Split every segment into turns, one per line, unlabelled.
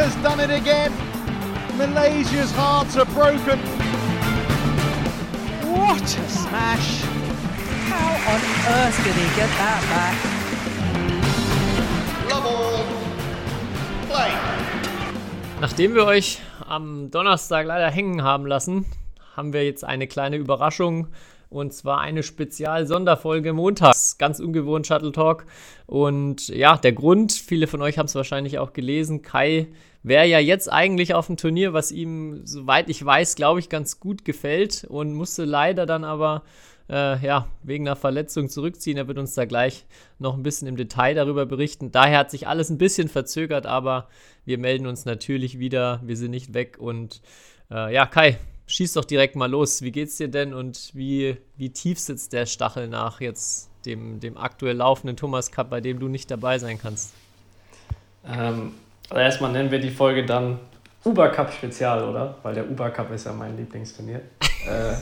has done it again. Malaysia's hearts are broken.
What a smash! How on earth did he get that back?
Love all. Play.
Nachdem wir euch am Donnerstag leider hängen haben lassen, haben wir jetzt eine kleine Überraschung und zwar eine Spezial-Sonderfolge montags. Ganz ungewohnt Shuttle Talk. Und ja, der Grund, viele von euch haben es wahrscheinlich auch gelesen, Kai wäre ja jetzt eigentlich auf dem Turnier, was ihm, soweit ich weiß, glaube ich, ganz gut gefällt und musste leider dann aber äh, ja, wegen einer Verletzung zurückziehen. Er wird uns da gleich noch ein bisschen im Detail darüber berichten. Daher hat sich alles ein bisschen verzögert, aber wir melden uns natürlich wieder. Wir sind nicht weg und äh, ja, Kai, schieß doch direkt mal los. Wie geht's dir denn und wie, wie tief sitzt der Stachel nach jetzt dem, dem aktuell laufenden Thomas Cup, bei dem du nicht dabei sein kannst?
Ähm, also erstmal nennen wir die Folge dann Uber Cup Spezial, oder? Weil der Uber Cup ist ja mein Lieblingsturnier. äh,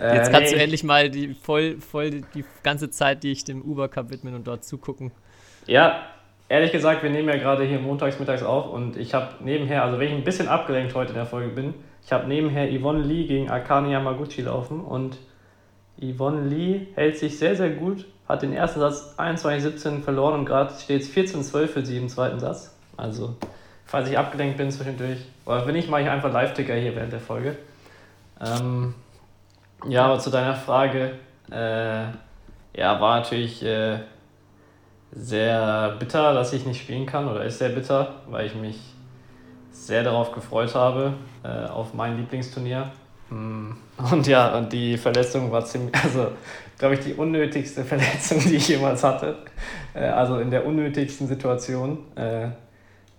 Jetzt äh, kannst nee, du endlich mal die voll, voll die ganze Zeit, die ich dem Uber Cup widmen und dort zugucken.
Ja, ehrlich gesagt, wir nehmen ja gerade hier montags, mittags auf und ich habe nebenher, also wenn ich ein bisschen abgelenkt heute in der Folge bin, ich habe nebenher Yvonne Lee gegen Akane Yamaguchi laufen und Yvonne Lee hält sich sehr, sehr gut, hat den ersten Satz 21-17 verloren und gerade steht es 14-12 für sie im zweiten Satz. Also, falls ich abgelenkt bin zwischendurch, oder wenn nicht, mache ich einfach Live-Ticker hier während der Folge. Ähm, ja, aber zu deiner Frage, äh, ja, war natürlich äh, sehr bitter, dass ich nicht spielen kann, oder ist sehr bitter, weil ich mich sehr darauf gefreut habe, äh, auf mein Lieblingsturnier. Mm. Und ja, und die Verletzung war ziemlich, also glaube ich, die unnötigste Verletzung, die ich jemals hatte. Äh, also in der unnötigsten Situation, äh,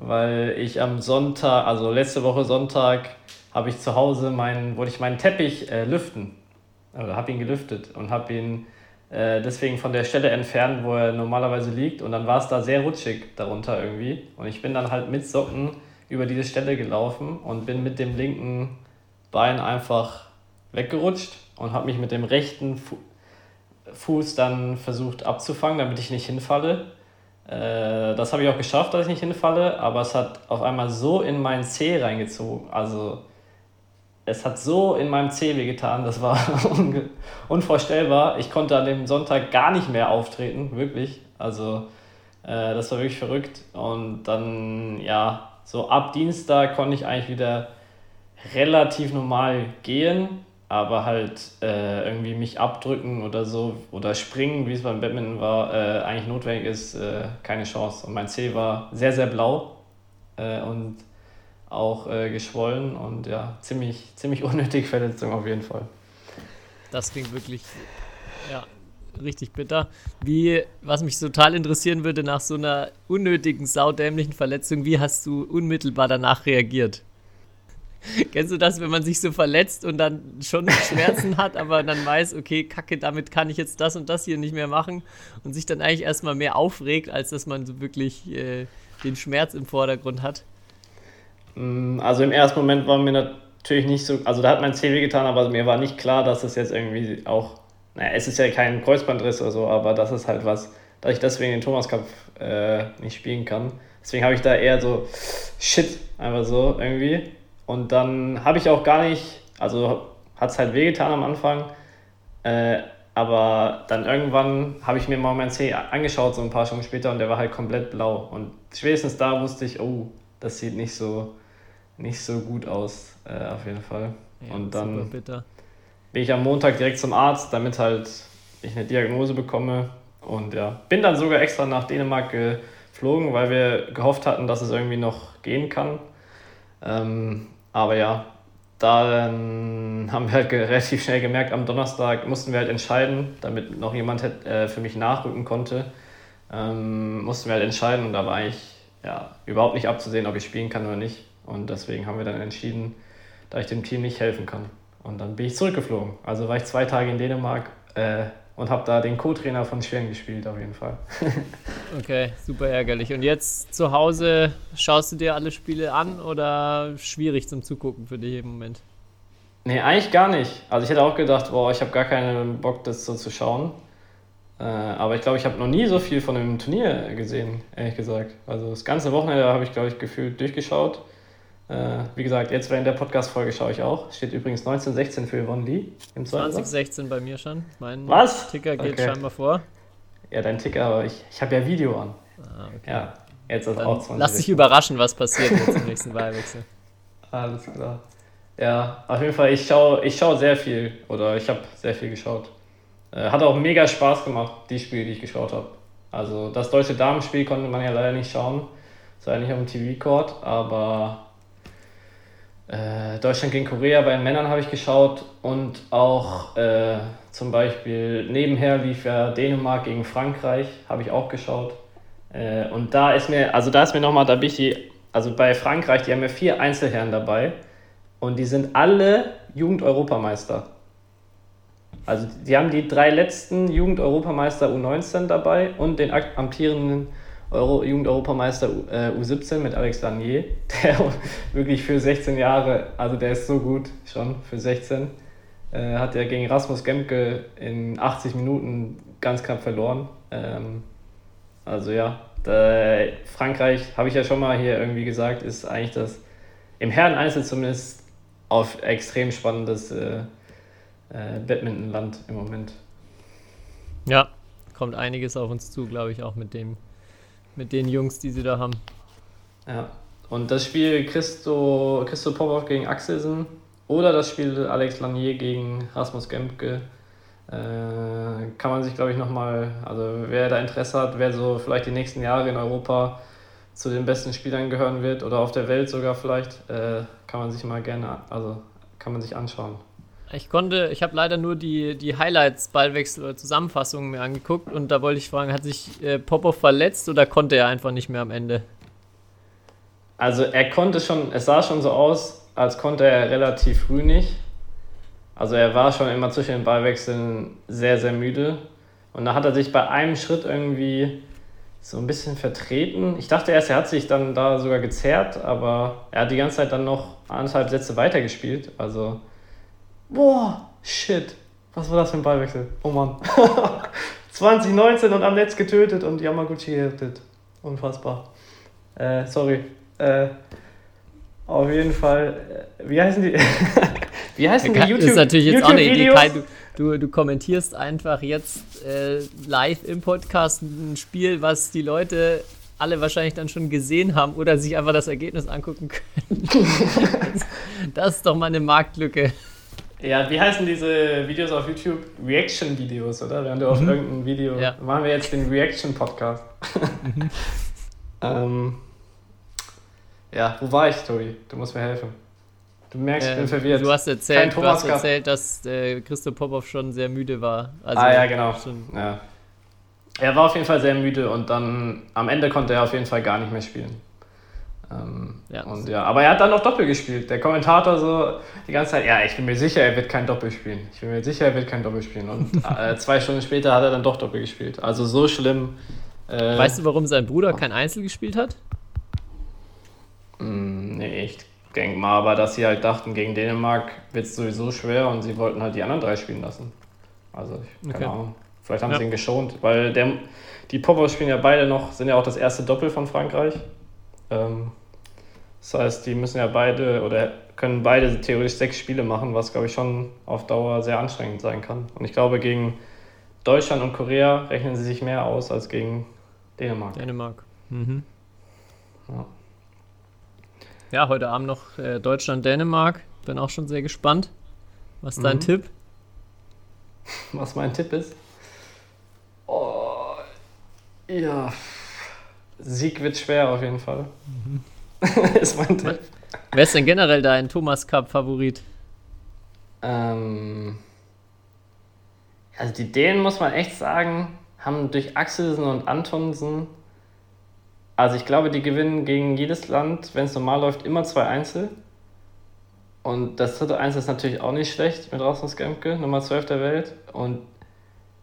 weil ich am Sonntag, also letzte Woche Sonntag, habe ich zu Hause meinen, wollte ich meinen Teppich äh, lüften. Also habe ihn gelüftet und habe ihn äh, deswegen von der Stelle entfernt, wo er normalerweise liegt. Und dann war es da sehr rutschig darunter irgendwie. Und ich bin dann halt mit Socken über diese Stelle gelaufen und bin mit dem linken Bein einfach weggerutscht und habe mich mit dem rechten Fu Fuß dann versucht abzufangen, damit ich nicht hinfalle. Äh, das habe ich auch geschafft, dass ich nicht hinfalle, aber es hat auf einmal so in meinen Zeh reingezogen. Also es hat so in meinem Zeh wehgetan, das war unvorstellbar. Ich konnte an dem Sonntag gar nicht mehr auftreten, wirklich. Also äh, das war wirklich verrückt. Und dann, ja, so ab Dienstag konnte ich eigentlich wieder relativ normal gehen, aber halt äh, irgendwie mich abdrücken oder so oder springen, wie es beim Badminton war, äh, eigentlich notwendig ist, äh, keine Chance. Und mein Zeh war sehr, sehr blau äh, und auch äh, geschwollen und ja, ziemlich, ziemlich unnötige Verletzung auf jeden Fall.
Das klingt wirklich, ja, richtig bitter. Wie, was mich total interessieren würde, nach so einer unnötigen, saudämlichen Verletzung, wie hast du unmittelbar danach reagiert? Kennst du das, wenn man sich so verletzt und dann schon Schmerzen hat, aber dann weiß, okay, kacke, damit kann ich jetzt das und das hier nicht mehr machen und sich dann eigentlich erstmal mehr aufregt, als dass man so wirklich äh, den Schmerz im Vordergrund hat?
Mm, also im ersten Moment war mir natürlich nicht so, also da hat mein Zeh getan, aber mir war nicht klar, dass es jetzt irgendwie auch naja, es ist ja kein Kreuzbandriss oder so, aber das ist halt was, dass ich deswegen den Thomas Cup äh, nicht spielen kann. Deswegen habe ich da eher so Shit, einfach so irgendwie. Und dann habe ich auch gar nicht, also hat es halt wehgetan am Anfang, äh, aber dann irgendwann habe ich mir mal mein C angeschaut, so ein paar Stunden später, und der war halt komplett blau. Und spätestens da wusste ich, oh, das sieht nicht so, nicht so gut aus, äh, auf jeden Fall. Ja, und dann. Bin ich am Montag direkt zum Arzt, damit halt ich eine Diagnose bekomme. Und ja, bin dann sogar extra nach Dänemark geflogen, weil wir gehofft hatten, dass es irgendwie noch gehen kann. Ähm, aber ja, dann haben wir halt relativ schnell gemerkt, am Donnerstag mussten wir halt entscheiden, damit noch jemand äh, für mich nachrücken konnte. Ähm, mussten wir halt entscheiden und da war eigentlich ja, überhaupt nicht abzusehen, ob ich spielen kann oder nicht. Und deswegen haben wir dann entschieden, da ich dem Team nicht helfen kann. Und dann bin ich zurückgeflogen. Also war ich zwei Tage in Dänemark äh, und habe da den Co-Trainer von Schweren gespielt, auf jeden Fall.
okay, super ärgerlich. Und jetzt zu Hause, schaust du dir alle Spiele an oder schwierig zum Zugucken für dich im Moment?
Nee, eigentlich gar nicht. Also ich hätte auch gedacht, boah, ich habe gar keinen Bock, das so zu schauen. Äh, aber ich glaube, ich habe noch nie so viel von dem Turnier gesehen, ehrlich gesagt. Also das ganze Wochenende habe ich, glaube ich, gefühlt durchgeschaut. Äh, wie gesagt, jetzt während der Podcast-Folge schaue ich auch. Steht übrigens 1916 für Yvonne Lee im zweiten Satz.
2016 bei mir schon. Mein
Was?
Ticker geht
Okay.
scheinbar vor.
Ja, dein Ticker, aber ich, ich habe ja Video an.
Ah, okay.
Ja, jetzt ist
Dann
auch 20.
lass dich überraschen, was passiert jetzt im nächsten Wahlwechsel.
Alles klar. Ja, auf jeden Fall, ich schaue ich schau sehr viel oder ich habe sehr viel geschaut. Äh, hat auch mega Spaß gemacht, die Spiele, die ich geschaut habe. Also das deutsche Damenspiel konnte man ja leider nicht schauen. Es war ja nicht auf dem TV-Court, aber äh, Deutschland gegen Korea bei den Männern habe ich geschaut und auch äh, zum Beispiel nebenher lief ja Dänemark gegen Frankreich, habe ich auch geschaut. Äh, und da ist mir, also da ist mir nochmal, da bin ich die, also bei Frankreich, die haben ja vier Einzelherren dabei und die sind alle Jugend-Europameister. Also die haben die drei letzten Jugend-Europameister U19 dabei und den amtierenden Euro Jugend-Europameister äh, U17 mit Alex Lanier, der wirklich für 16 Jahre, also der ist so gut schon für 16, äh, hat er gegen Rasmus Gemke in 80 Minuten ganz knapp verloren. Ähm, also ja, da, Frankreich, habe ich ja schon mal hier irgendwie gesagt, ist eigentlich das im Herren-Einzel zumindest auf extrem spannendes äh, äh, Badmintonland im Moment.
Ja, kommt einiges auf uns zu, glaube ich, auch mit dem, mit den Jungs, die sie da haben.
Ja. Und das Spiel Christo, Christo Popov gegen Axelsen oder das Spiel Alex Lanier gegen Rasmus Gemke äh, kann man sich, glaube ich, nochmal, also wer da Interesse hat, wer so vielleicht die nächsten Jahre in Europa zu den besten Spielern gehören wird oder auf der Welt sogar vielleicht, äh, kann man sich mal gerne, also kann man sich anschauen.
Ich konnte, ich habe leider nur die, die Highlights, Ballwechsel oder Zusammenfassungen mir angeguckt und da wollte ich fragen, hat sich äh, Popov verletzt oder konnte er einfach nicht mehr am Ende?
Also er konnte schon, es sah schon so aus, als konnte er relativ früh nicht. Also er war schon immer zwischen den Ballwechseln sehr, sehr müde. Und da hat er sich bei einem Schritt irgendwie so ein bisschen vertreten. Ich dachte erst, er hat sich dann da sogar gezerrt, aber er hat die ganze Zeit dann noch anderthalb Sätze weitergespielt. Also, boah, shit. Was war das für ein Ballwechsel? Oh Mann. 2019 und am Netz getötet und Yamaguchi gerettet. Unfassbar. Äh, sorry. Äh, auf jeden Fall. Äh, wie heißen die? wie heißen die YouTube
ist natürlich jetzt auch eine Idee. Kai, du, du, du kommentierst einfach jetzt äh, live im Podcast ein Spiel, was die Leute alle wahrscheinlich dann schon gesehen haben oder sich einfach das Ergebnis angucken können. das ist doch mal eine Marktlücke.
Ja, wie heißen diese Videos auf YouTube? Reaction-Videos, oder? Wenn du auf irgendein Video.
Ja.
Machen wir jetzt den Reaction-Podcast. ähm, ja, wo war ich, Tobi? Du musst mir helfen. Du merkst, ich bin
Äh,
verwirrt.
Du hast erzählt, du hast erzählt dass äh, Christo Popov schon sehr müde war. Also
ah, ja, genau.
Schon,
Ja. Er war auf jeden Fall sehr müde und dann am Ende konnte er auf jeden Fall gar nicht mehr spielen. Ähm,
Ja.
und ja, aber er hat dann noch Doppel gespielt. Der Kommentator so die ganze Zeit, ja, ich bin mir sicher, er wird kein Doppel spielen. Ich bin mir sicher, er wird kein Doppel spielen. Und äh, zwei Stunden später hat er dann doch Doppel gespielt. Also so schlimm. Äh,
weißt du, warum sein Bruder kein Einzel gespielt hat?
mh, Mm, nee, ich denke mal aber, dass sie halt dachten, gegen Dänemark wird es sowieso schwer und sie wollten halt die anderen drei spielen lassen. Also, ich, keine
Okay.
Ahnung. Vielleicht haben
Ja.
sie ihn geschont, weil der, die Popper spielen ja beide noch, sind ja auch das erste Doppel von Frankreich. Ähm, das heißt, die müssen ja beide oder können beide theoretisch sechs Spiele machen, was glaube ich schon auf Dauer sehr anstrengend sein kann. Und ich glaube, gegen Deutschland und Korea rechnen sie sich mehr aus als gegen Dänemark.
Dänemark. Mhm.
Ja.
Ja, heute Abend noch äh, Deutschland-Dänemark. Bin auch schon sehr gespannt. Was ist dein
Mhm.
Tipp?
Was mein Tipp ist? Oh, ja. Sieg wird schwer auf jeden Fall. ist mein Tipp.
Wer ist denn generell dein Thomas Cup-Favorit?
Ähm, also die Dänen, muss man echt sagen, haben durch Axelsen und Antonsen, also ich glaube, die gewinnen gegen jedes Land, wenn es normal läuft, immer zwei Einzel. Und das dritte Einzel ist natürlich auch nicht schlecht mit Rasmus Gemke, Nummer 12 der Welt. Und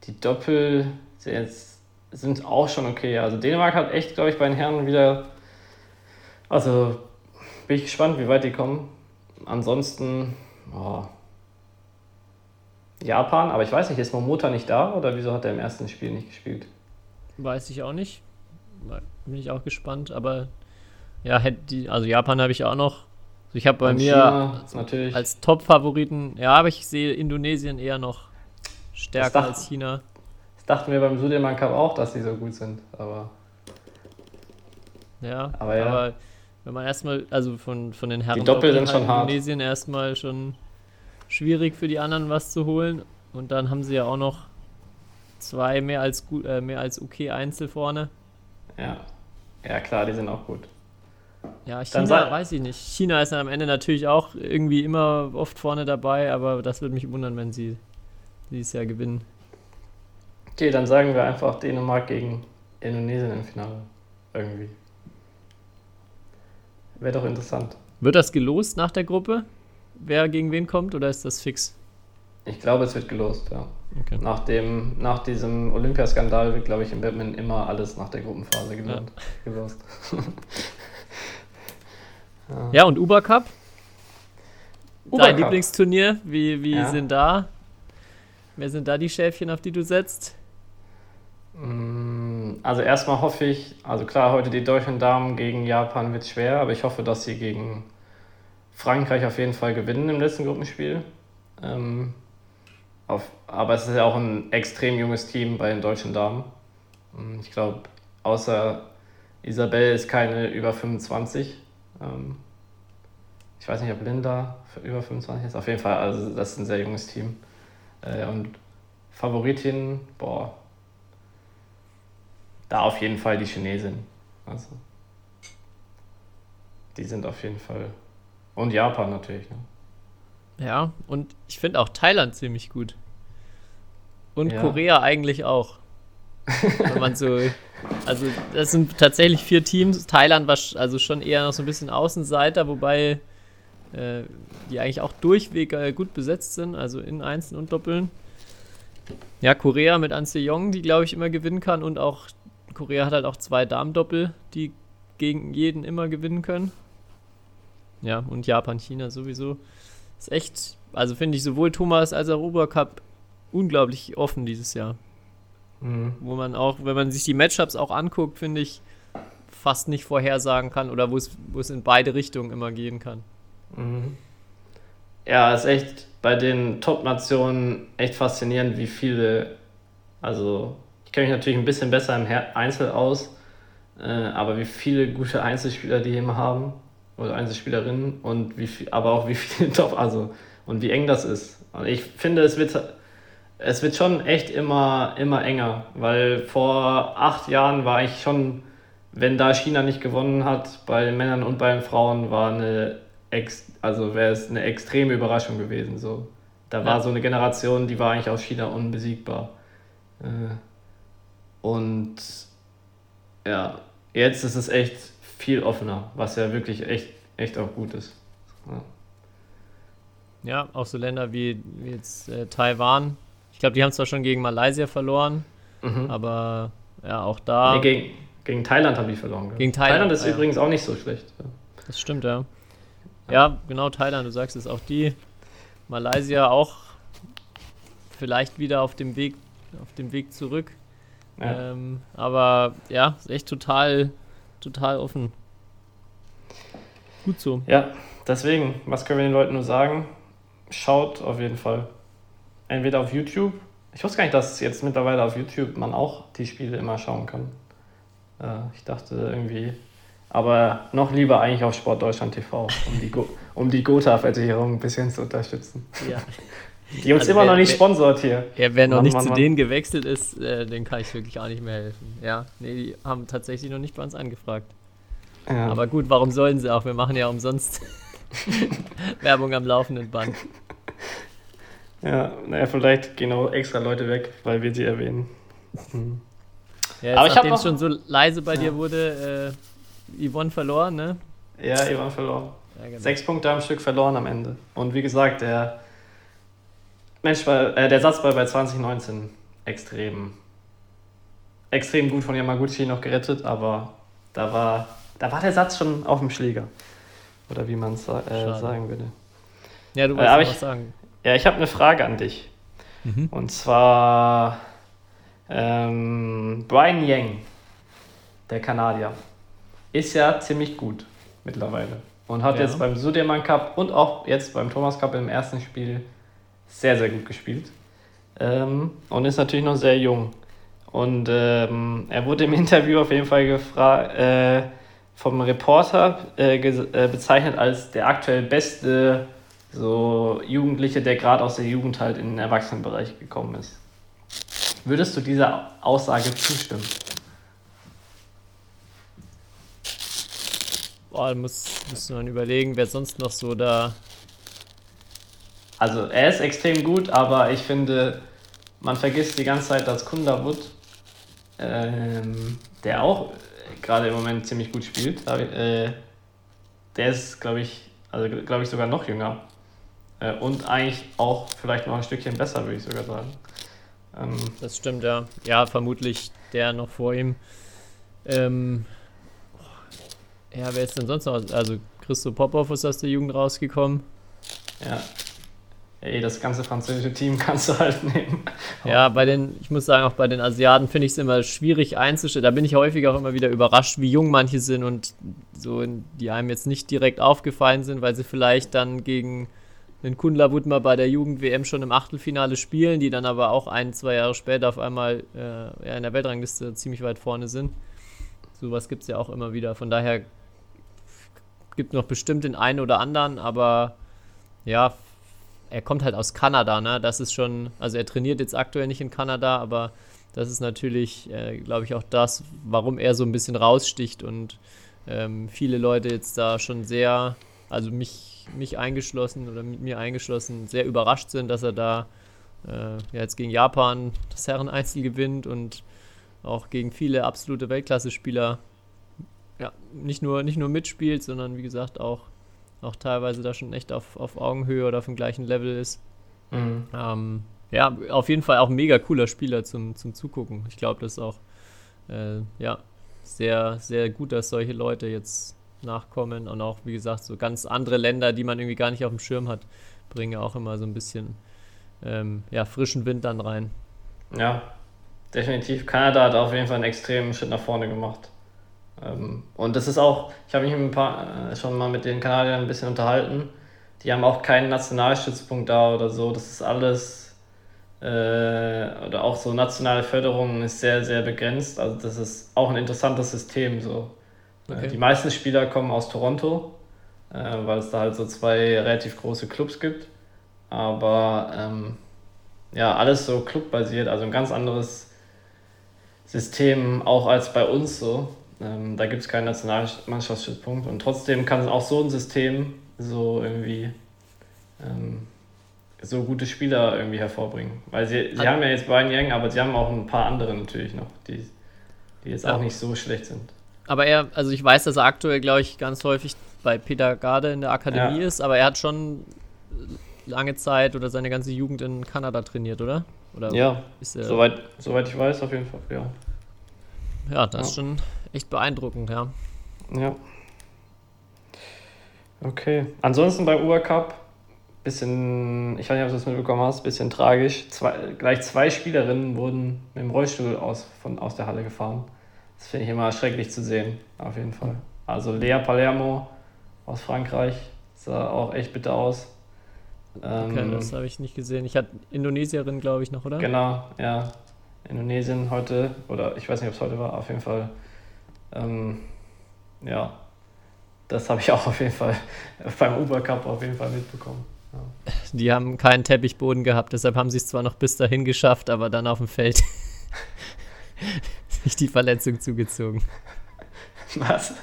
die Doppel sind jetzt- sind auch schon okay. Also Dänemark hat echt, glaube ich, bei den Herren wieder. Also bin ich gespannt, wie weit die kommen. Ansonsten, oh, Japan, aber ich weiß nicht, ist Momota nicht da oder wieso hat er im ersten Spiel nicht gespielt?
Weiß ich auch nicht. Bin ich auch gespannt, aber ja, also Japan habe ich auch noch. Also ich habe bei
Und
mir
China, natürlich.
als Top-Favoriten, ja, aber ich sehe Indonesien eher noch stärker
dacht-
als China.
Das dachten wir beim Sudirman Cup auch, dass die so gut sind, aber
Ja,
Aber ja.
Wenn man erstmal, also von, von den Herren
Doppel
Doppel
sind schon hart.
Indonesien erstmal schon schwierig für die anderen was zu holen. Und dann haben sie ja auch noch zwei mehr als gut, äh, mehr als okay Einzel vorne.
ja. Ja klar, die sind auch gut.
Ja, China
sei-
weiß ich nicht. China ist dann am Ende natürlich auch irgendwie immer oft vorne dabei, aber das würde mich wundern, wenn sie dieses Jahr gewinnen.
Okay, dann sagen wir einfach Dänemark gegen Indonesien im Finale. Irgendwie. Wäre doch interessant.
Wird das gelost nach der Gruppe? Wer gegen wen kommt oder ist das fix?
Ich glaube, es wird gelost, ja.
Okay.
Nach, dem, nach diesem Olympiaskandal wird, glaube ich, im Badminton immer alles nach der Gruppenphase gelohnt, gelost.
Ja, und Uber Cup?
Uber
Dein
Cup.
Lieblingsturnier? Wie, wie
Ja.
sind da? Wer sind da die Schäfchen, auf die du setzt?
Mm, Also erstmal hoffe ich, also klar, heute die deutschen Damen gegen Japan wird schwer, aber ich hoffe, dass sie gegen Frankreich auf jeden Fall gewinnen im letzten Gruppenspiel. Ähm, auf, aber es ist ja auch ein extrem junges Team bei den deutschen Damen. Mm, Ich glaube, außer Isabel ist keine über 25. Ähm, ich weiß nicht, ob Linda über 25 ist. Auf jeden Fall, also das ist ein sehr junges Team. Äh, und Favoritin, boah, da auf jeden Fall die Chinesin. Also, die sind auf jeden Fall. Und Japan natürlich. Ne?
Ja, und ich finde auch Thailand ziemlich gut. Und
Ja.
Korea eigentlich auch. Wenn man so. Also, das sind tatsächlich vier Teams. Thailand war also schon eher noch so ein bisschen Außenseiter, wobei äh, die eigentlich auch durchweg äh, gut besetzt sind, also in Einzeln und Doppeln. Ja, Korea mit An Jong, die glaube ich immer gewinnen kann und auch Korea hat halt auch zwei Damen-Doppel, die gegen jeden immer gewinnen können. Ja, und Japan, China sowieso. Ist echt, also finde ich sowohl Thomas als auch Obercup unglaublich offen dieses Jahr.
Mhm.
Wo man auch, wenn man sich die Matchups auch anguckt, finde ich, fast nicht vorhersagen kann oder wo es, wo es in beide Richtungen immer gehen kann.
Mhm. Ja, ist echt bei den Top-Nationen echt faszinierend, wie viele. Also, ich kenne mich natürlich ein bisschen besser im Einzel aus, äh, aber wie viele gute Einzelspieler die immer haben oder Einzelspielerinnen und wie viel, aber auch wie viele Top, also und wie eng das ist. Und ich finde, es wird, es wird schon echt immer, immer enger, weil vor acht Jahren war ich schon, wenn da China nicht gewonnen hat, bei den Männern und bei den Frauen, war eine ex, also wäre es eine extreme Überraschung gewesen. So. Da war
Ja.
so eine Generation, die war eigentlich aus China unbesiegbar. Äh, Und ja, jetzt ist es echt viel offener, was ja wirklich echt, echt auch gut ist. Ja.
Ja, auch so Länder wie, wie jetzt äh, Taiwan. Ich glaube, die haben zwar schon gegen Malaysia verloren,
Mhm.
aber ja, auch da.
Nee, gegen, gegen Thailand haben die verloren. gell?
Gegen Thailand,
ist
ah, ja.
übrigens auch nicht so schlecht. Ja.
Das stimmt, ja. Ja, genau, Thailand, du sagst es, auch die. Malaysia auch vielleicht wieder auf dem Weg, auf dem Weg zurück.
Ja.
Ähm, aber ja, ist echt total, total offen. Gut so.
Ja, deswegen, was können wir den Leuten nur sagen? Schaut auf jeden Fall. Entweder auf YouTube. Ich wusste gar nicht, dass jetzt mittlerweile auf YouTube man auch die Spiele immer schauen kann. Äh, ich dachte irgendwie. Aber noch lieber eigentlich auf Sport Deutschland TV, um die, Go um die Gotha-Versicherung ein bisschen zu unterstützen.
Ja.
Die uns
Also
immer
wer-
noch nicht
wer-
sponsort hier.
Ja, wer noch
Mann,
nicht
Mann,
zu
Mann.
denen gewechselt ist, äh, den kann ich wirklich auch nicht mehr helfen. Ja, nee, die haben tatsächlich noch nicht bei uns angefragt.
Ja.
Aber gut, warum sollen sie auch? Wir machen ja umsonst Werbung am laufenden Band.
ja, naja, vielleicht gehen auch extra Leute weg, weil wir sie erwähnen.
Ja,
Aber
jetzt,
ich hab
nachdem es schon so leise bei
Ja.
dir wurde, äh, Yvonne verloren, ne?
Ja, waren verloren.
Ja, genau.
Sechs Punkte am Stück verloren am Ende. Und wie gesagt, der Matchball, äh, der Satzball bei 2019 extrem, extrem gut von Yamaguchi noch gerettet, aber da war, da war der Satz schon auf dem Schläger. Oder wie man es äh, sagen würde.
Ja, du
Äh,
wolltest
ich-
was sagen.
Ja, ich habe eine Frage an dich. Mhm. Und zwar ähm, Brian Yang, der Kanadier, ist ja ziemlich gut mittlerweile. Und hat ja. jetzt beim Sudirman Cup und auch jetzt beim Thomas Cup im ersten Spiel sehr, sehr gut gespielt. Ähm, und ist natürlich noch sehr jung. Und ähm, er wurde im Interview auf jeden Fall gefragt, äh, vom Reporter äh, äh, bezeichnet als der aktuell beste so Jugendliche, der gerade aus der Jugend halt in den Erwachsenenbereich gekommen ist. Würdest du dieser Aussage zustimmen?
Boah, da muss, musst du dann überlegen, wer sonst noch so da.
Also, er ist extrem gut, aber ich finde, man vergisst die ganze Zeit, dass Kundavut, ähm, der auch gerade im Moment ziemlich gut spielt, äh, der ist, glaube ich, also glaube ich sogar noch jünger. Äh, und eigentlich auch vielleicht noch ein Stückchen besser, würde ich sogar sagen.
Ähm, das stimmt, ja. Ja, vermutlich der noch vor ihm. Ähm, ja, wer ist denn sonst noch? Also Christo Popov ist aus der Jugend rausgekommen.
Ja. Ey, das ganze französische Team kannst du halt nehmen.
Ja, bei den, ich muss sagen, auch bei den Asiaten finde ich es immer schwierig einzustellen. Da bin ich häufig auch immer wieder überrascht, wie jung manche sind und so, die einem jetzt nicht direkt aufgefallen sind, weil sie vielleicht dann gegen den Kundla Wut mal bei der Jugend-WM schon im Achtelfinale spielen, die dann aber auch ein, zwei Jahre später auf einmal äh, in der Weltrangliste ziemlich weit vorne sind. Sowas gibt es ja auch immer wieder. Von daher gibt noch bestimmt den einen oder anderen, aber ja, er kommt halt aus Kanada, ne? Das ist schon, also er trainiert jetzt aktuell nicht in Kanada, aber das ist natürlich, äh, glaube ich, auch das, warum er so ein bisschen raussticht und ähm, viele Leute jetzt da schon sehr, also mich mich eingeschlossen oder mit mir eingeschlossen, sehr überrascht sind, dass er da äh, ja, jetzt gegen Japan das Herren-Einzel gewinnt und auch gegen viele absolute Weltklasse-Spieler ja, nicht, nur, nicht nur mitspielt, sondern wie gesagt auch, auch teilweise da schon echt auf, auf Augenhöhe oder auf dem gleichen Level ist. Mhm. Ähm, ja, auf jeden Fall auch ein mega cooler Spieler zum, zum Zugucken. Ich glaube, das ist auch äh, ja, sehr, sehr gut, dass solche Leute jetzt nachkommen und auch, wie gesagt, so ganz andere Länder, die man irgendwie gar nicht auf dem Schirm hat, bringen auch immer so ein bisschen ähm, ja, frischen Wind dann rein.
Ja, definitiv. Kanada hat auf jeden Fall einen extremen Schritt nach vorne gemacht. Ähm, und das ist auch, ich habe mich ein paar, äh, schon mal mit den Kanadiern ein bisschen unterhalten. Die haben auch keinen Nationalstützpunkt da oder so. Das ist alles, äh, oder auch so nationale Förderung ist sehr, sehr begrenzt. Also das ist auch ein interessantes System so. Okay. Die meisten Spieler kommen aus Toronto, äh, weil es da halt so zwei relativ große Clubs gibt. Aber ähm, ja, alles so clubbasiert, also ein ganz anderes System auch als bei uns so. Ähm, da gibt es keinen Nationalmannschaftsstützpunkt und trotzdem kann auch so ein System so irgendwie ähm, so gute Spieler irgendwie hervorbringen. Weil sie, sie haben ja jetzt Brian Yang, aber sie haben auch ein paar andere natürlich noch, die, die jetzt ja. auch nicht so schlecht sind.
Aber er, also ich weiß, dass er aktuell, glaube ich, ganz häufig bei Peter Garde in der Akademie ja. ist, aber er hat schon lange Zeit oder seine ganze Jugend in Kanada trainiert, oder? oder
ja, soweit, soweit ich weiß, auf jeden Fall, ja.
Ja, das ja. ist schon echt beeindruckend, ja.
Ja. Okay. Ansonsten bei Uber Cup, bisschen, ich weiß nicht, ob du das mitbekommen hast, bisschen tragisch. Zwei, gleich zwei Spielerinnen wurden mit dem Rollstuhl aus, von, aus der Halle gefahren. Das finde ich immer schrecklich zu sehen, auf jeden Fall. Also Lea Palermo aus Frankreich sah auch echt bitter aus.
Okay, ähm, das habe ich nicht gesehen. Ich hatte Indonesierin, glaube ich, noch, oder?
Genau, ja. Indonesien heute, oder ich weiß nicht, ob es heute war, auf jeden Fall. Ähm, ja, das habe ich auch auf jeden Fall beim Uber Cup auf jeden Fall mitbekommen. Ja.
Die haben keinen Teppichboden gehabt, deshalb haben sie es zwar noch bis dahin geschafft, aber dann auf dem Feld sich die Verletzung zugezogen.
Was?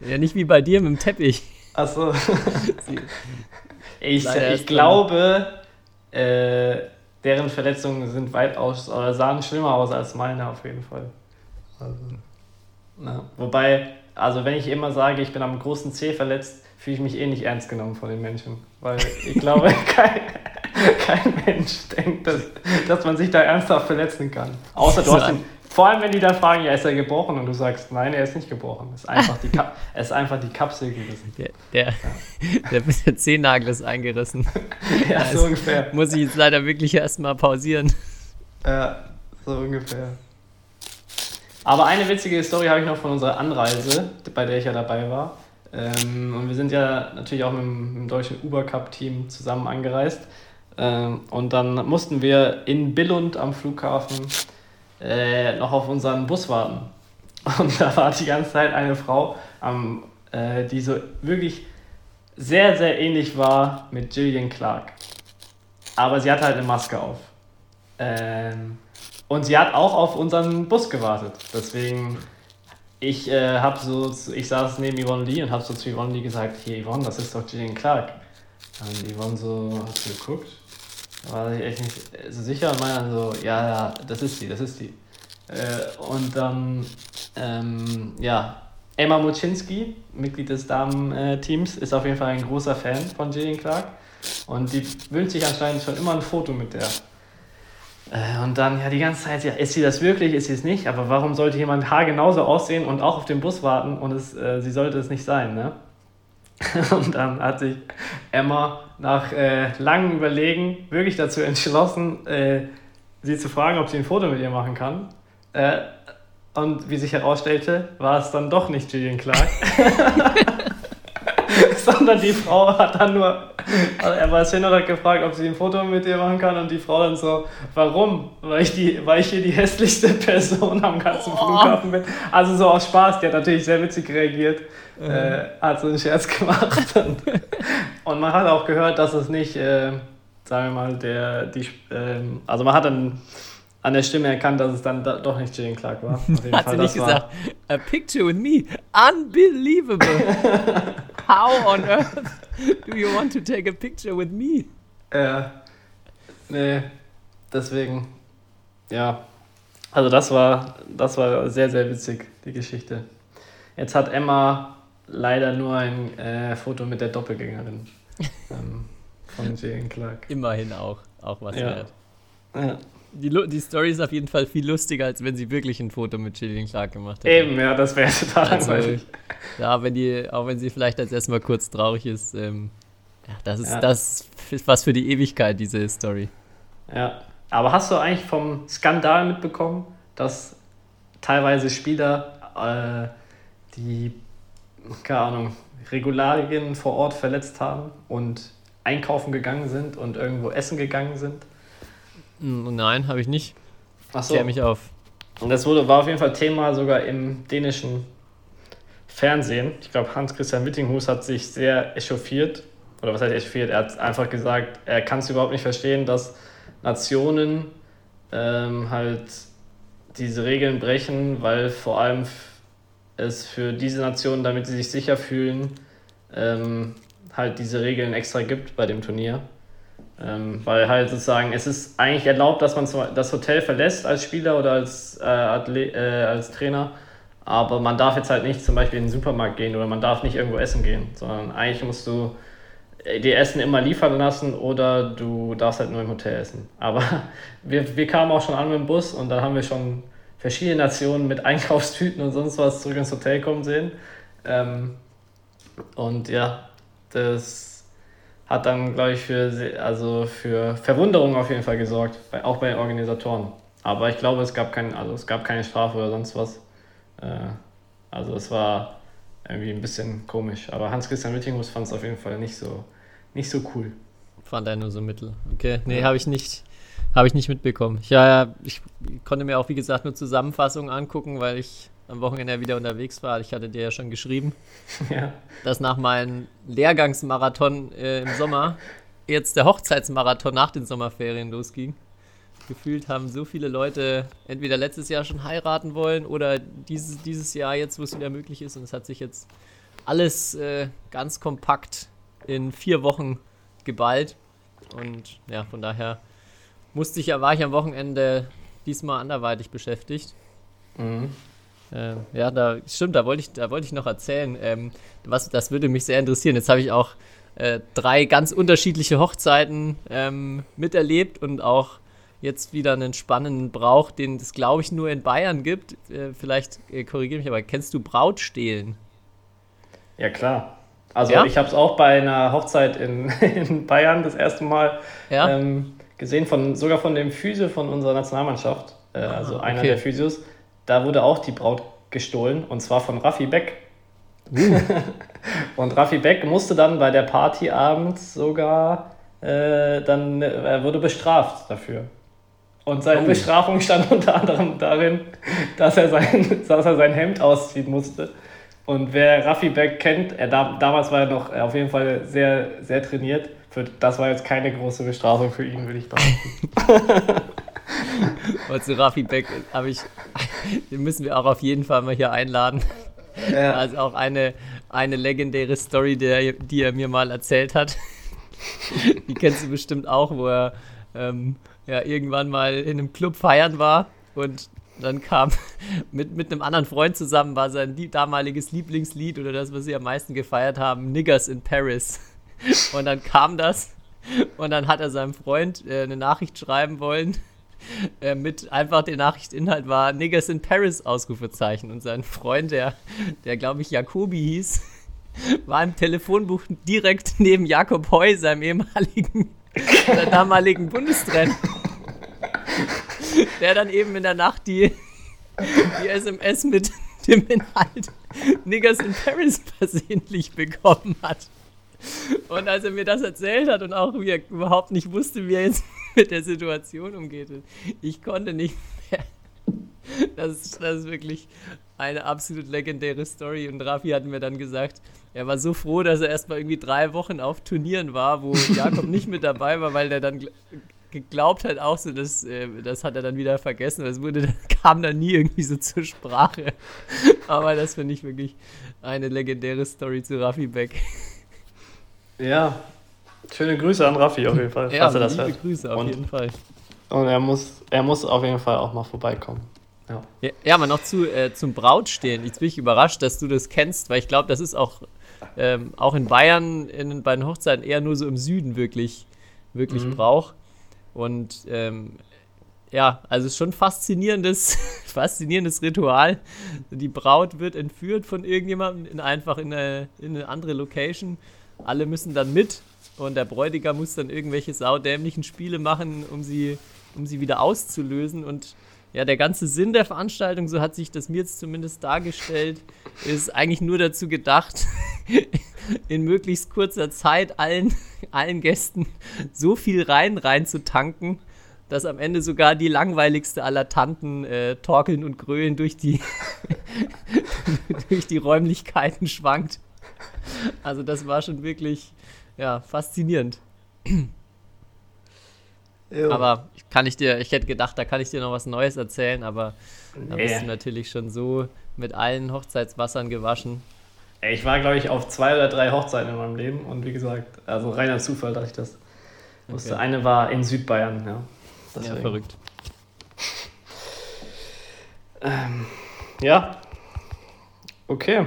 Ja, nicht wie bei dir mit dem Teppich.
Achso. ich, ich glaube, äh, deren Verletzungen sind weitaus oder sahen schlimmer aus als meine auf jeden Fall. Also, na. Wobei, also wenn ich immer sage, ich bin am großen C verletzt, fühle ich mich eh nicht ernst genommen von den Menschen. Weil ich glaube, kein, kein Mensch denkt, dass, dass man sich da ernsthaft verletzen kann. Außer du hast den Vor allem, wenn die dann fragen, ja, ist er gebrochen? Und du sagst, nein, er ist nicht gebrochen. Es ist einfach die, Ka es ist einfach die Kapsel gerissen.
Der, der, der, der Zehennagel ist eingerissen.
Ja, so ungefähr.
Muss ich jetzt leider wirklich erstmal pausieren.
Ja, so ungefähr. Aber eine witzige Story habe ich noch von unserer Anreise, bei der ich ja dabei war. Ähm, und wir sind ja natürlich auch mit dem, deutschen Uber Cup Team zusammen angereist. Ähm, und dann mussten wir in Billund am Flughafen äh, noch auf unseren Bus warten. Und da war die ganze Zeit eine Frau, äh, die so wirklich sehr, sehr ähnlich war mit Gillian Clark. Aber sie hatte halt eine Maske auf. Ähm, und sie hat auch auf unseren Bus gewartet. Deswegen, ich äh, habe so, ich saß neben Yvonne Lee und habe so zu Yvonne Lee gesagt, hier Yvonne, das ist doch Gillian Clark. Und Yvonne so, hast du geguckt? War ich echt nicht so sicher und meinte so, ja, ja, das ist sie, das ist sie. Äh, und dann, ähm, ja, Emma Muczynski, Mitglied des Damen-Teams, ist auf jeden Fall ein großer Fan von Gillian Clark. Und die wünscht sich anscheinend schon immer ein Foto mit der. Äh, und dann ja die ganze Zeit, ja, ist sie das wirklich, ist sie es nicht? Aber warum sollte jemand Haar genauso aussehen und auch auf den Bus warten und es, äh, sie sollte es nicht sein, ne? Und dann hat sich Emma nach äh, langem Überlegen wirklich dazu entschlossen, äh, sie zu fragen, ob sie ein Foto mit ihr machen kann. Äh, und wie sich herausstellte, war es dann doch nicht Gillian Clark. Sondern die Frau hat dann nur, also er war es hin und hat gefragt, ob sie ein Foto mit ihr machen kann und die Frau dann so, warum? Weil ich, die, weil ich hier die hässlichste Person am ganzen oh. Flughafen bin. Also so aus Spaß, die hat natürlich sehr witzig reagiert, mhm. äh, hat so einen Scherz gemacht. Und, und, man hat auch gehört, dass es nicht, äh, sagen wir mal, der, die, äh, also man hat dann an der Stimme erkannt, dass es dann da, doch nicht Jillian Clark war.
Hat Fall, sie nicht gesagt, a picture with me, unbelievable. How on earth do you want to take a picture with me?
Ja, nee, deswegen, ja. Also das war, das war sehr, sehr witzig, die Geschichte. Jetzt hat Emma leider nur ein äh, Foto mit der Doppelgängerin ähm, von Jillian Clark.
Immerhin auch, auch was
ja.
wert.
Ja
die, die Story ist auf jeden Fall viel lustiger, als wenn sie wirklich ein Foto mit Gillian Clark gemacht hätte.
Eben, ja, das wäre total also, langweilig.
Ja, wenn die, auch wenn sie vielleicht als erstmal kurz traurig ist, ähm, ja, das ist ja. das ist was für die Ewigkeit, diese Story.
Ja, aber hast du eigentlich vom Skandal mitbekommen, dass teilweise Spieler, äh, die, keine Ahnung, Regularien vor Ort verletzt haben und einkaufen gegangen sind und irgendwo essen gegangen sind?
Nein, habe ich nicht.
Ach so.
Klär mich auf.
Und das wurde, war auf jeden Fall Thema sogar im dänischen Fernsehen. Ich glaube, Hans-Christian Wittinghus hat sich sehr echauffiert. Oder was heißt echauffiert? Er hat einfach gesagt, er kann es überhaupt nicht verstehen, dass Nationen ähm, halt diese Regeln brechen, weil vor allem es für diese Nationen, damit sie sich sicher fühlen, ähm, halt diese Regeln extra gibt bei dem Turnier. Ähm, weil halt sozusagen, es ist eigentlich erlaubt, dass man das Hotel verlässt als Spieler oder als, äh, Athlet, äh, als Trainer, aber man darf jetzt halt nicht zum Beispiel in den Supermarkt gehen oder man darf nicht irgendwo essen gehen, sondern eigentlich musst du äh, dir Essen immer liefern lassen oder du darfst halt nur im Hotel essen. Aber wir, wir kamen auch schon an mit dem Bus und dann haben wir schon verschiedene Nationen mit Einkaufstüten und sonst was zurück ins Hotel kommen sehen. Ähm, und ja, das hat dann, glaube ich, für, also für Verwunderung auf jeden Fall gesorgt, auch bei den Organisatoren. Aber ich glaube, es gab, kein, also es gab keine Strafe oder sonst was. Äh, also es war irgendwie ein bisschen komisch. Aber Hans-Christian Wittinghus fand es auf jeden Fall nicht so, nicht so cool.
Fand er nur so mittel. Okay, nee, ja. habe ich nicht. Habe ich nicht mitbekommen. Ja, ich konnte mir auch, wie gesagt, nur Zusammenfassungen angucken, weil ich am Wochenende wieder unterwegs war. Ich hatte dir ja schon geschrieben,
ja.
dass nach meinem Lehrgangsmarathon äh, im Sommer jetzt der Hochzeitsmarathon nach den Sommerferien losging. Gefühlt haben so viele Leute entweder letztes Jahr schon heiraten wollen oder dieses, dieses Jahr jetzt, wo es wieder möglich ist. Und es hat sich jetzt alles äh, ganz kompakt in vier Wochen geballt. Und ja, von daher musste ich ja, war ich am Wochenende diesmal anderweitig beschäftigt.
Mhm.
Äh, ja, da stimmt, da wollte ich, da wollte ich noch erzählen. Ähm, was, das würde mich sehr interessieren. Jetzt habe ich auch äh, drei ganz unterschiedliche Hochzeiten ähm, miterlebt und auch jetzt wieder einen spannenden Brauch, den es, glaube ich, nur in Bayern gibt. Äh, vielleicht äh, korrigiere mich, aber kennst du Brautstehlen?
Ja, klar. Also
Ja?
ich habe es auch bei einer Hochzeit in, in Bayern das erste Mal
Ja?
ähm, gesehen, von, sogar von dem Physio von unserer Nationalmannschaft, äh, also einer
Ah, okay.
der Physios. Da wurde auch die Braut gestohlen und zwar von Raffi Beck.
Uh.
und Raffi Beck musste dann bei der Party abends sogar, äh, dann, er wurde bestraft dafür. Und seine
Oh.
Bestrafung stand unter anderem darin, dass er, sein, dass er sein Hemd ausziehen musste. Und wer Raffi Beck kennt, er da, damals war er noch äh, auf jeden Fall sehr, sehr trainiert. Für, das war jetzt keine große Bestrafung für ihn, würde ich behaupten.
Und zu Raffi Beck habe ich, den müssen wir auch auf jeden Fall mal hier einladen. Also auch eine, eine legendäre Story, der, die er mir mal erzählt hat. Die kennst du bestimmt auch, wo er ähm, ja, irgendwann mal in einem Club feiern war und dann kam mit, mit einem anderen Freund zusammen, war sein damaliges Lieblingslied oder das, was sie am meisten gefeiert haben, Niggers in Paris. Und dann kam das und dann hat er seinem Freund äh, eine Nachricht schreiben wollen äh, mit einfach der Nachrichtinhalt war Niggers in Paris Ausrufezeichen und sein Freund, der, der glaube ich Jacobi hieß, war im Telefonbuch direkt neben Jakob Heu, seinem ehemaligen, seinem damaligen Bundestrainer, der dann eben in der Nacht die, die SMS mit dem Inhalt Niggers in Paris versehentlich bekommen hat. Und als er mir das erzählt hat und auch wie er überhaupt nicht wusste, wie er jetzt mit der Situation umgeht, ich konnte nicht mehr. Das ist, das ist wirklich eine absolut legendäre Story. Und Rafi hat mir dann gesagt, er war so froh, dass er erst mal irgendwie drei Wochen auf Turnieren war, wo Jakob nicht mit dabei war, weil der dann gl- geglaubt hat auch so, dass, äh, das hat er dann wieder vergessen. Das wurde, kam dann nie irgendwie so zur Sprache. Aber das finde ich wirklich eine legendäre Story zu Rafi Beck.
Ja, schöne Grüße an Raffi auf jeden Fall,
Ja,
er das
liebe
hört.
Grüße auf
Und-
jeden Fall.
Und er muss, er muss auf jeden Fall auch mal vorbeikommen. Ja.
Ja, ja aber noch zu, äh, zum Brautstehen. Jetzt bin ich überrascht, dass du das kennst, weil ich glaube, das ist auch, ähm, auch in Bayern in, bei den Hochzeiten eher nur so im Süden wirklich, wirklich
Mhm.
Brauch. Und ähm, ja, also es ist schon ein faszinierendes, faszinierendes Ritual. Die Braut wird entführt von irgendjemandem in einfach in eine, in eine andere Location. Alle müssen dann mit und der Bräutigam muss dann irgendwelche saudämlichen Spiele machen, um sie, um sie wieder auszulösen. Und ja, der ganze Sinn der Veranstaltung, so hat sich das mir jetzt zumindest dargestellt, ist eigentlich nur dazu gedacht, in möglichst kurzer Zeit allen, allen Gästen so viel rein rein zu tanken, dass am Ende sogar die langweiligste aller Tanten äh, torkeln und grölen durch die, durch die Räumlichkeiten schwankt. Also das war schon wirklich ja, faszinierend. Aber ich kann ich dir, ich hätte gedacht, da kann ich dir noch was Neues erzählen, aber da bist du
Nee.
natürlich schon so mit allen Hochzeitswassern gewaschen.
Ich war, glaube ich, auf zwei oder drei Hochzeiten in meinem Leben und wie gesagt, also reiner Zufall, dass ich das wusste.
Okay.
Eine war in Südbayern, ja.
Ja,
Deswegen.
verrückt.
Ja. Okay.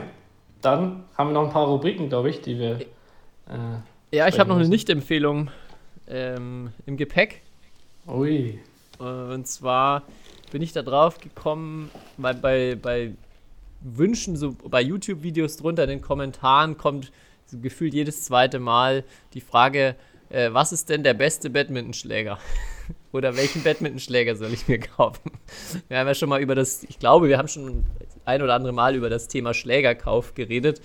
Dann haben wir noch ein paar Rubriken, glaube ich, die wir. Äh,
Ja, ich habe noch eine. Nicht-Empfehlung ähm, im Gepäck.
ui.
Und zwar bin ich da drauf gekommen, weil bei, bei Wünschen, so bei YouTube-Videos drunter in den Kommentaren kommt so gefühlt jedes zweite Mal die Frage, äh, was ist denn der beste Badmintonschläger? Oder welchen Badmintonschläger soll ich mir kaufen? Wir haben ja schon mal über das, ich glaube, wir haben schon ein oder andere Mal über das Thema Schlägerkauf geredet.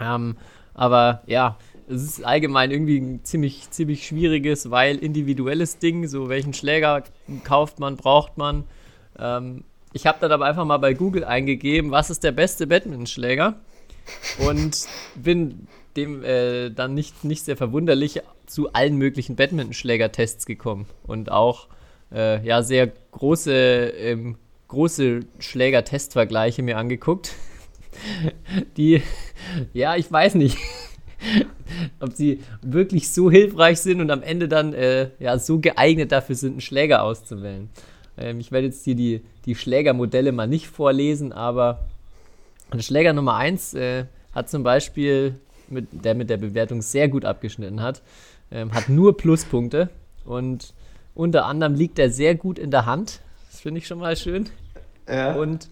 Ähm, aber ja, es ist allgemein irgendwie ein ziemlich, ziemlich schwieriges, weil individuelles Ding, so welchen Schläger kauft man, braucht man. Ähm, ich habe dann aber einfach mal bei Google eingegeben, was ist der beste Badmintonschläger und bin dem äh, dann nicht, nicht sehr verwunderlich zu allen möglichen Badmintonschläger-Tests gekommen und auch äh, ja, sehr große, ähm, große Schläger-Testvergleiche mir angeguckt. Die, ja, ich weiß nicht, ob sie wirklich so hilfreich sind und am Ende dann äh, ja, so geeignet dafür sind, einen Schläger auszuwählen. Ähm, ich werde jetzt hier die, die Schlägermodelle mal nicht vorlesen, aber Schläger Nummer 1 äh, hat zum Beispiel, mit, der mit der Bewertung sehr gut abgeschnitten hat, ähm, hat nur Pluspunkte und Unter anderem liegt er sehr gut in der Hand. Das finde ich schon mal schön.
Ja.
Und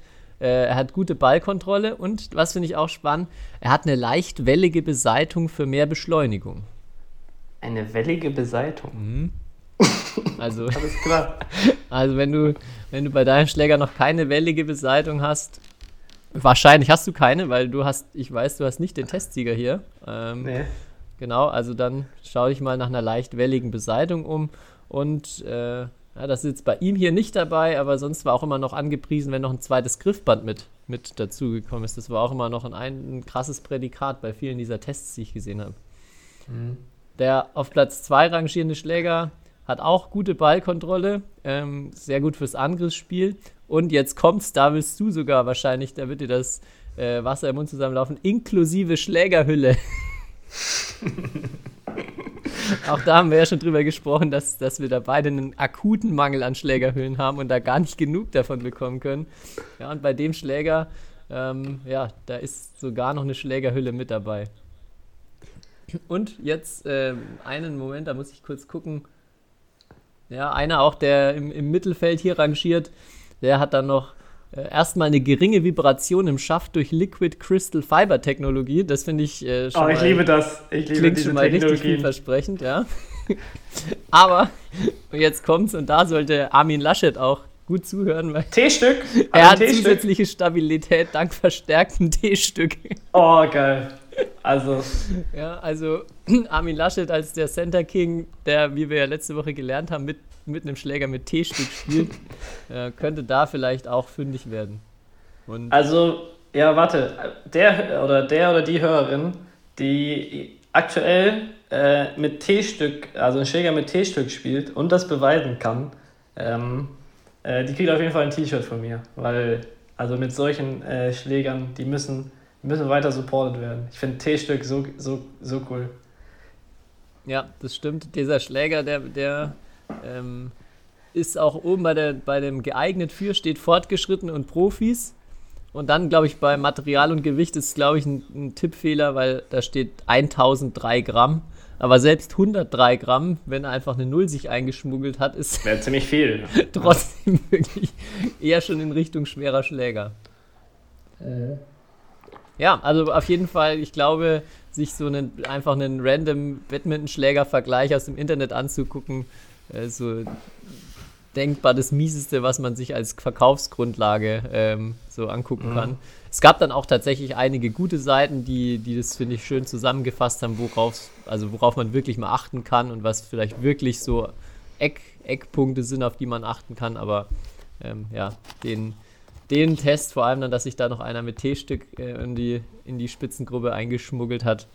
er hat gute Ballkontrolle und was finde ich auch spannend, er hat eine leicht wellige Beseitung für mehr Beschleunigung.
Eine wellige Beseitung.
Also,
Alles klar.
also wenn du, wenn du bei deinem Schläger noch keine wellige Beseitung hast, wahrscheinlich hast du keine, weil du hast, ich weiß, du hast nicht den Testsieger hier. Ähm,
Nee.
Genau, also dann schau dich mal nach einer leicht welligen Beseitung um. Und äh, ja, das ist jetzt bei ihm hier nicht dabei, aber sonst war auch immer noch angepriesen, wenn noch ein zweites Griffband mit, mit dazugekommen ist. Das war auch immer noch ein, ein krasses Prädikat bei vielen dieser Tests, die ich gesehen habe. Der auf Platz 2 rangierende Schläger hat auch gute Ballkontrolle, ähm, sehr gut fürs Angriffsspiel. Und jetzt kommt's, da willst du sogar wahrscheinlich, da wird dir das äh, Wasser im Mund zusammenlaufen, inklusive Schlägerhülle. Auch da haben wir ja schon drüber gesprochen, dass, dass wir da beide einen akuten Mangel an Schlägerhüllen haben und da gar nicht genug davon bekommen können. Ja, und bei dem Schläger, ähm, ja, da ist sogar noch eine Schlägerhülle mit dabei. Und jetzt ähm, einen Moment, da muss ich kurz gucken. Ja, einer auch, der im, im Mittelfeld hier rangiert, der hat dann noch äh, erstmal eine geringe Vibration im Schaft durch Liquid Crystal Fiber Technologie. Das finde ich äh, schon
Oh, ich
mal-
liebe das. Ich liebe
Klingt schon mal richtig vielversprechend, ja. Aber jetzt kommt's und da sollte Armin Laschet auch gut zuhören,
T-Stück.
er
Ein
hat zusätzliche Stabilität dank verstärktem T-Stück.
Oh, geil. Also,
Ja, also Armin Laschet als der Center King, der, wie wir ja letzte Woche gelernt haben, mit, mit einem Schläger mit T-Stück spielt, äh, könnte da vielleicht auch fündig werden. Und
also, ja, warte. Der oder der oder die Hörerin, die aktuell äh, mit T-Stück, also ein Schläger mit T-Stück spielt und das beweisen kann, ähm, äh, die kriegt auf jeden Fall ein T-Shirt von mir. Weil, also mit solchen äh, Schlägern, die müssen, müssen weiter supported werden. Ich finde T-Stück so, so, so cool.
Ja, das stimmt. Dieser Schläger, der, der ähm, ist auch oben bei, der, bei dem geeignet für, steht fortgeschritten und Profis. Und dann, glaube ich, bei Material und Gewicht ist, glaube ich, ein, ein Tippfehler, weil da steht 1003 Gramm. Aber selbst 103 Gramm, wenn einfach eine Null sich eingeschmuggelt hat, ist
Wäre ziemlich viel.
trotzdem wirklich eher schon in Richtung schwerer Schläger. Ja, also auf jeden Fall, ich glaube, sich so einen einfach einen random Badmintonschläger-Vergleich aus dem Internet anzugucken, äh, so denkbar das mieseste, was man sich als Verkaufsgrundlage ähm, so angucken kann. Es gab dann auch tatsächlich einige gute Seiten, die, die das, finde ich, schön zusammengefasst haben, worauf, also worauf man wirklich mal achten kann und was vielleicht wirklich so Eck, Eckpunkte sind, auf die man achten kann. Aber ähm, ja, den, den Test, vor allem dann, dass sich da noch einer mit T-Stück äh, in, die, in die Spitzengruppe eingeschmuggelt hat,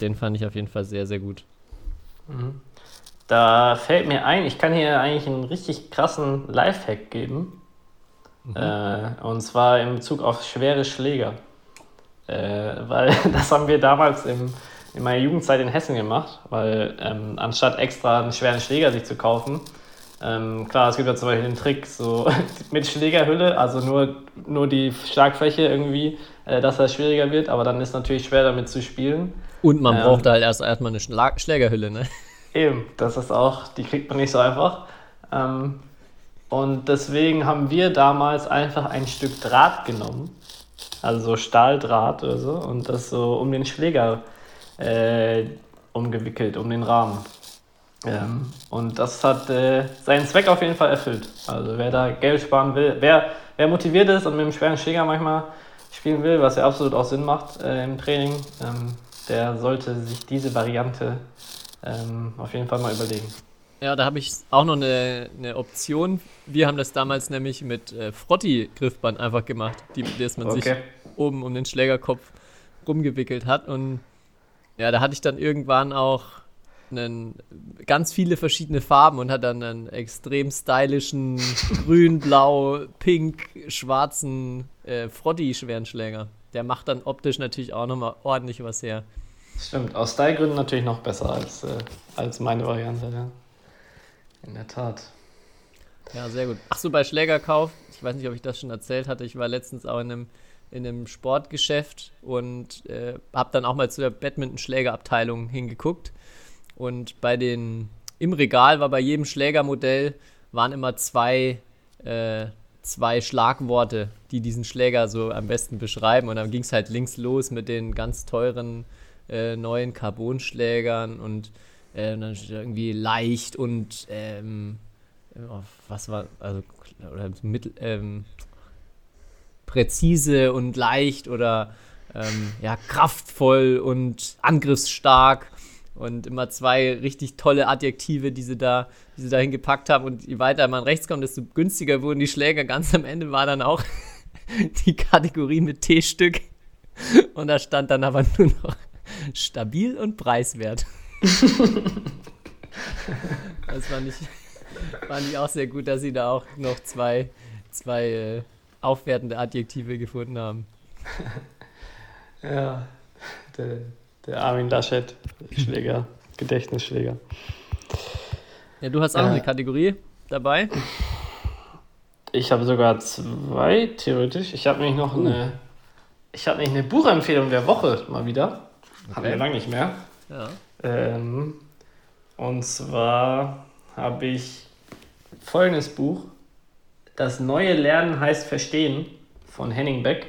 den fand ich auf jeden Fall sehr, sehr gut.
Da fällt mir ein, ich kann hier eigentlich einen richtig krassen Lifehack geben. Äh, und zwar in Bezug auf schwere Schläger. Äh, weil das haben wir damals im, in meiner Jugendzeit in Hessen gemacht, weil ähm, anstatt extra einen schweren Schläger sich zu kaufen, ähm, klar, es gibt ja zum Beispiel den Trick, so mit Schlägerhülle, also nur, nur die Schlagfläche irgendwie, äh, dass das schwieriger wird, aber dann ist natürlich schwer damit zu spielen.
Und man
Ähm.
braucht halt erst erstmal eine Schlag Schlägerhülle, ne?
Eben, das ist auch, die kriegt man nicht so einfach. Ähm, und deswegen haben wir damals einfach ein Stück Draht genommen, also so Stahldraht oder so, und das so um den Schläger äh, umgewickelt, um den Rahmen. Ähm, und das hat äh, seinen Zweck auf jeden Fall erfüllt. Also wer da Geld sparen will, wer, wer motiviert ist und mit einem schweren Schläger manchmal spielen will, was ja absolut auch Sinn macht äh, im Training, ähm, der sollte sich diese Variante ähm, auf jeden Fall mal überlegen.
Ja, da habe ich auch noch eine, eine Option. Wir haben das damals nämlich mit äh, Frotti-Griffband einfach gemacht, die, das man sich
Okay.
oben um den Schlägerkopf rumgewickelt hat. Und ja, da hatte ich dann irgendwann auch einen, ganz viele verschiedene Farben und hat dann einen extrem stylischen grün, blau, pink, schwarzen äh, Frotti-schweren Schläger. Der macht dann optisch natürlich auch nochmal ordentlich was her.
Stimmt, aus Stylegründen natürlich noch besser als, äh, als meine Variante, ja. In der Tat.
Ja, sehr gut. Ach so, bei Schlägerkauf, ich weiß nicht, ob ich das schon erzählt hatte, ich war letztens auch in einem, in einem Sportgeschäft und äh, habe dann auch mal zu der Badminton-Schlägerabteilung hingeguckt. Und bei den im Regal war bei jedem Schlägermodell waren immer zwei, äh, zwei Schlagworte, die diesen Schläger so am besten beschreiben. Und dann ging es halt links los mit den ganz teuren äh, neuen Carbonschlägern und äh, dann irgendwie leicht und ähm, oh, was war, also oder mittel, ähm, präzise und leicht oder ähm, ja, kraftvoll und angriffsstark und immer zwei richtig tolle Adjektive, die sie da, die sie da hingepackt haben. Und je weiter man rechts kommt, desto günstiger wurden die Schläger. Ganz am Ende war dann auch die Kategorie mit T-Stück. Und da stand dann aber nur noch stabil und preiswert. das fand ich, fand ich auch sehr gut, dass sie da auch noch zwei, zwei äh, aufwertende Adjektive gefunden haben.
Ja, der, der Armin Laschet, Schläger, Gedächtnisschläger.
Ja, du hast auch
Ja.
eine Kategorie dabei.
Ich habe sogar zwei, theoretisch. Ich habe nämlich noch eine, ich habe nämlich eine Buchempfehlung der Woche mal wieder. Hatten wir
Okay.
lange nicht mehr.
Ja.
Ähm, und zwar habe ich folgendes Buch. Das neue Lernen heißt Verstehen von Henning Beck.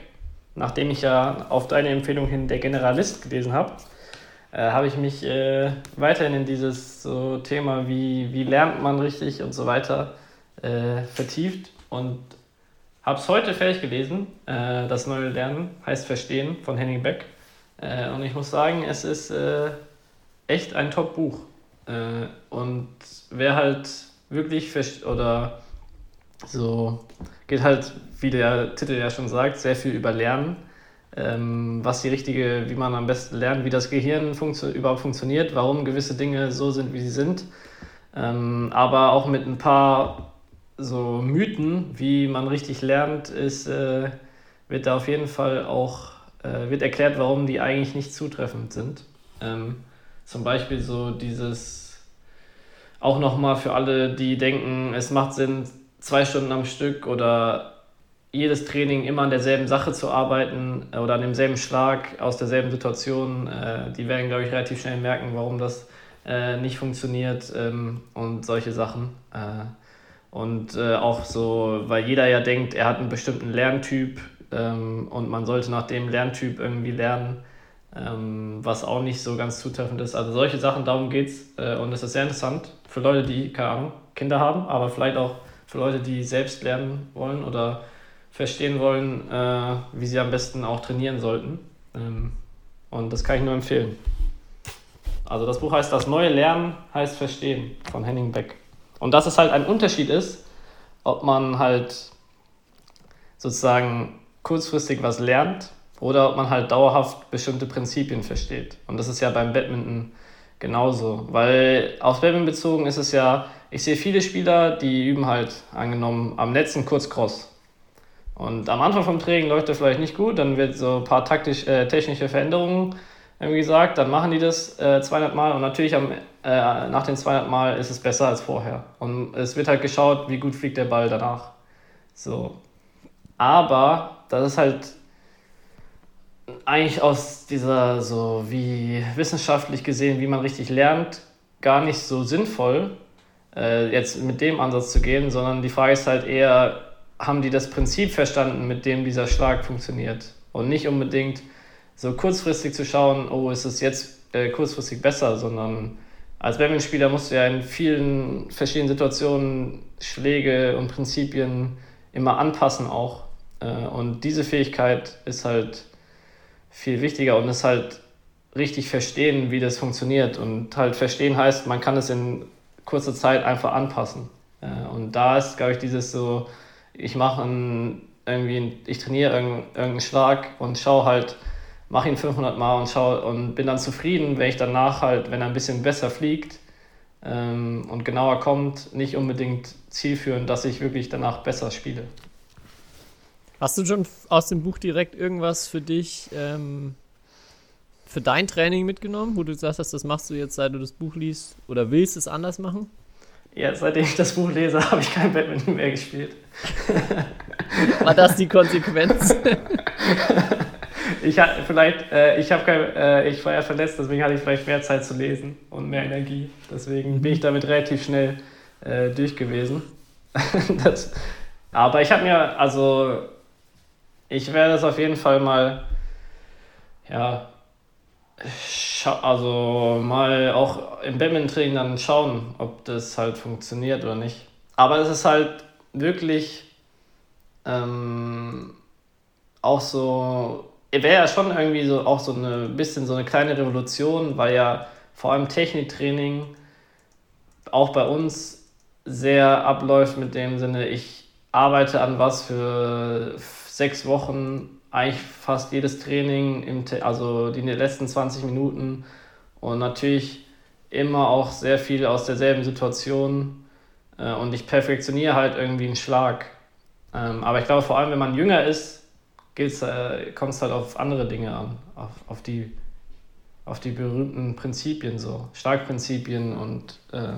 Nachdem ich ja auf deine Empfehlung hin der Generalist gelesen habe, äh, habe ich mich äh, weiterhin in dieses so Thema, wie, wie lernt man richtig und so weiter, äh, vertieft und habe es heute fertig gelesen. Äh, das neue Lernen heißt Verstehen von Henning Beck. Äh, und ich muss sagen, es ist äh, echt ein Top-Buch. Und wer halt wirklich oder so geht halt, wie der Titel ja schon sagt, sehr viel über Lernen. Ähm, was die richtige, wie man am besten lernt, wie das Gehirn funktio überhaupt funktioniert, warum gewisse Dinge so sind, wie sie sind. Ähm, aber auch mit ein paar so Mythen, wie man richtig lernt, ist, äh, wird da auf jeden Fall auch äh, wird erklärt, warum die eigentlich nicht zutreffend sind. Ähm, zum Beispiel so dieses, auch nochmal für alle, die denken, es macht Sinn, zwei Stunden am Stück oder jedes Training immer an derselben Sache zu arbeiten oder an demselben Schlag aus derselben Situation, äh, die werden, glaube ich, relativ schnell merken, warum das äh, nicht funktioniert ähm, und solche Sachen. Äh, und auch so, weil jeder ja denkt, er hat einen bestimmten Lerntyp ähm, und man sollte nach dem Lerntyp irgendwie lernen, ähm, was auch nicht so ganz zutreffend ist. Also solche Sachen, darum geht's äh, und es ist sehr interessant für Leute, die, keine Ahnung, Kinder haben, aber vielleicht auch für Leute, die selbst lernen wollen oder verstehen wollen, äh, wie sie am besten auch trainieren sollten. Ähm, und das kann ich nur empfehlen. Also das Buch heißt Das neue Lernen heißt Verstehen von Henning Beck. Und dass es halt ein Unterschied ist, ob man halt sozusagen kurzfristig was lernt oder ob man halt dauerhaft bestimmte Prinzipien versteht. Und das ist ja beim Badminton genauso. Weil auf Badminton bezogen ist es ja, ich sehe viele Spieler, die üben halt angenommen am letzten Kurzcross. Und am Anfang vom Training läuft er vielleicht nicht gut, dann wird so ein paar taktisch, äh, technische Veränderungen irgendwie gesagt, dann machen die das äh, 200 Mal und natürlich am, äh, nach den 200 Mal ist es besser als vorher. Und es wird halt geschaut, wie gut fliegt der Ball danach. So. Aber das ist halt eigentlich aus dieser so wie wissenschaftlich gesehen, wie man richtig lernt, gar nicht so sinnvoll, äh, jetzt mit dem Ansatz zu gehen, sondern die Frage ist halt eher, haben die das Prinzip verstanden, mit dem dieser Schlag funktioniert? Und nicht unbedingt so kurzfristig zu schauen, oh, ist es jetzt äh, kurzfristig besser, sondern als Badmintonspieler musst du ja in vielen verschiedenen Situationen Schläge und Prinzipien immer anpassen auch. Äh, und diese Fähigkeit ist halt viel wichtiger und ist halt richtig verstehen, wie das funktioniert. Und halt verstehen heißt, man kann es in kurzer Zeit einfach anpassen. Äh, und da ist, glaube ich, dieses so, ich mache irgendwie, ich trainiere irgendeinen, Schlag und schaue halt, mache ihn 500 Mal und schau und bin dann zufrieden, wenn ich danach halt, wenn er ein bisschen besser fliegt ähm, und genauer kommt, nicht unbedingt zielführend, dass ich wirklich danach besser spiele.
Hast du schon aus dem Buch direkt irgendwas für dich, ähm, für dein Training mitgenommen, wo du gesagt hast, das machst du jetzt, seit du das Buch liest oder willst es anders machen?
Ja, seitdem ich das Buch lese, habe ich kein Badminton mehr gespielt.
War das die Konsequenz?
ich ha, vielleicht, äh, ich habe äh, ich war ja verletzt, deswegen hatte ich vielleicht mehr Zeit zu lesen und mehr Energie. Deswegen bin ich damit relativ schnell äh, durch gewesen. das, aber ich habe mir, also ich werde das auf jeden Fall mal, ja, also mal auch im Badminton-Training dann schauen, ob das halt funktioniert oder nicht. Aber es ist halt wirklich ähm, auch so, wäre ja schon irgendwie so auch so eine bisschen so eine kleine Revolution, weil ja vor allem Techniktraining auch bei uns sehr abläuft mit dem Sinne, ich arbeite an was für sechs Wochen, eigentlich fast jedes Training, im, also die letzten 20 Minuten und natürlich immer auch sehr viel aus derselben Situation äh, und ich perfektioniere halt irgendwie einen Schlag. Ähm, aber ich glaube, vor allem, wenn man jünger ist, äh, kommt es halt auf andere Dinge an, auf, auf, die, auf die berühmten Prinzipien, so Schlagprinzipien und äh,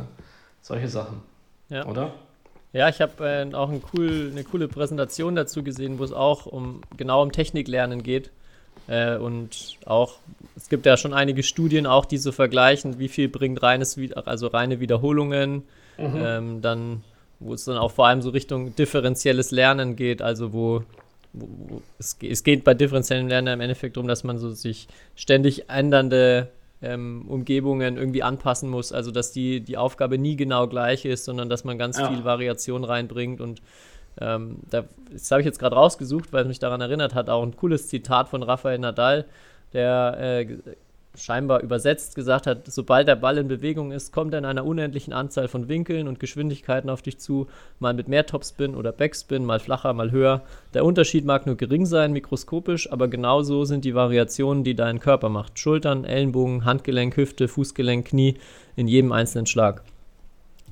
solche Sachen. Ja. Oder?
Ja, ich habe äh, auch ein cool, eine coole Präsentation dazu gesehen, wo es auch um genau um Techniklernen geht. Äh, und auch, es gibt ja schon einige Studien auch, die so vergleichen, wie viel bringt reines, also reine Wiederholungen, mhm. ähm, dann, wo es dann auch vor allem so Richtung differenzielles Lernen geht, also wo, wo, wo es, es, geht bei differenziellem Lernen im Endeffekt darum, dass man so sich ständig ändernde ähm, Umgebungen irgendwie anpassen muss. Also dass die, die Aufgabe nie genau gleich ist, sondern dass man ganz ja. viel Variation reinbringt. Und ähm, da, das habe ich jetzt gerade rausgesucht, weil es mich daran erinnert hat, auch ein cooles Zitat von Rafael Nadal, der äh, scheinbar übersetzt gesagt hat, sobald der Ball in Bewegung ist, kommt er in einer unendlichen Anzahl von Winkeln und Geschwindigkeiten auf dich zu, mal mit mehr Topspin oder Backspin, mal flacher, mal höher. Der Unterschied mag nur gering sein, mikroskopisch, aber genauso sind die Variationen, die dein Körper macht. Schultern, Ellenbogen, Handgelenk, Hüfte, Fußgelenk, Knie in jedem einzelnen Schlag.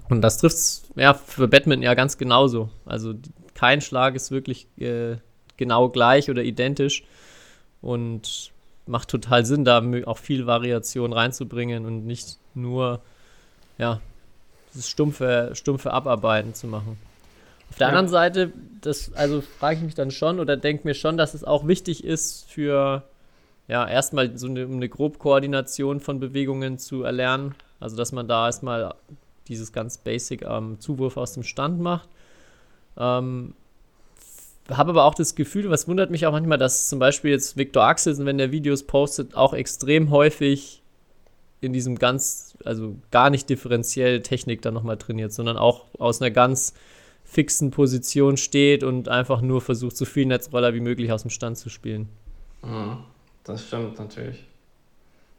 Und das trifft ja, für Badminton ja ganz genauso. Also kein Schlag ist wirklich äh, genau gleich oder identisch. Und macht total Sinn, da auch viel Variation reinzubringen und nicht nur, ja, das stumpfe, stumpfe Abarbeiten zu machen. Auf der ja. anderen Seite, das, also frage ich mich dann schon oder denke mir schon, dass es auch wichtig ist für, ja, erstmal so eine, eine Grobkoordination von Bewegungen zu erlernen. Also, dass man da erstmal dieses ganz basic ähm, Zuwurf aus dem Stand macht. Ähm, habe aber auch das Gefühl, was wundert mich auch manchmal, dass zum Beispiel jetzt Victor Axelsen, wenn der Videos postet, auch extrem häufig in diesem ganz, also gar nicht differenziell Technik dann nochmal trainiert, sondern auch aus einer ganz fixen Position steht und einfach nur versucht, so viel Netzroller wie möglich aus dem Stand zu spielen.
Mhm, das stimmt natürlich.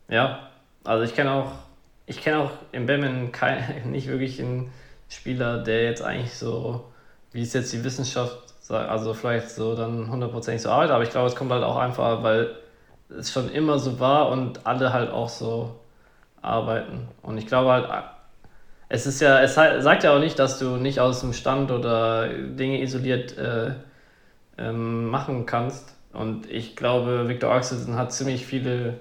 Ja, also ich kenne auch, ich kenne auch im Badminton nicht wirklich einen Spieler, der jetzt eigentlich so, wie es jetzt die Wissenschaft also vielleicht so dann hundertprozentig so alt, aber ich glaube, es kommt halt auch einfach, weil es schon immer so war und alle halt auch so arbeiten. Und ich glaube halt, es ist ja, es sagt ja auch nicht, dass du nicht aus dem Stand oder Dinge isoliert äh, ähm, machen kannst. Und ich glaube, Victor Axelsen hat ziemlich viele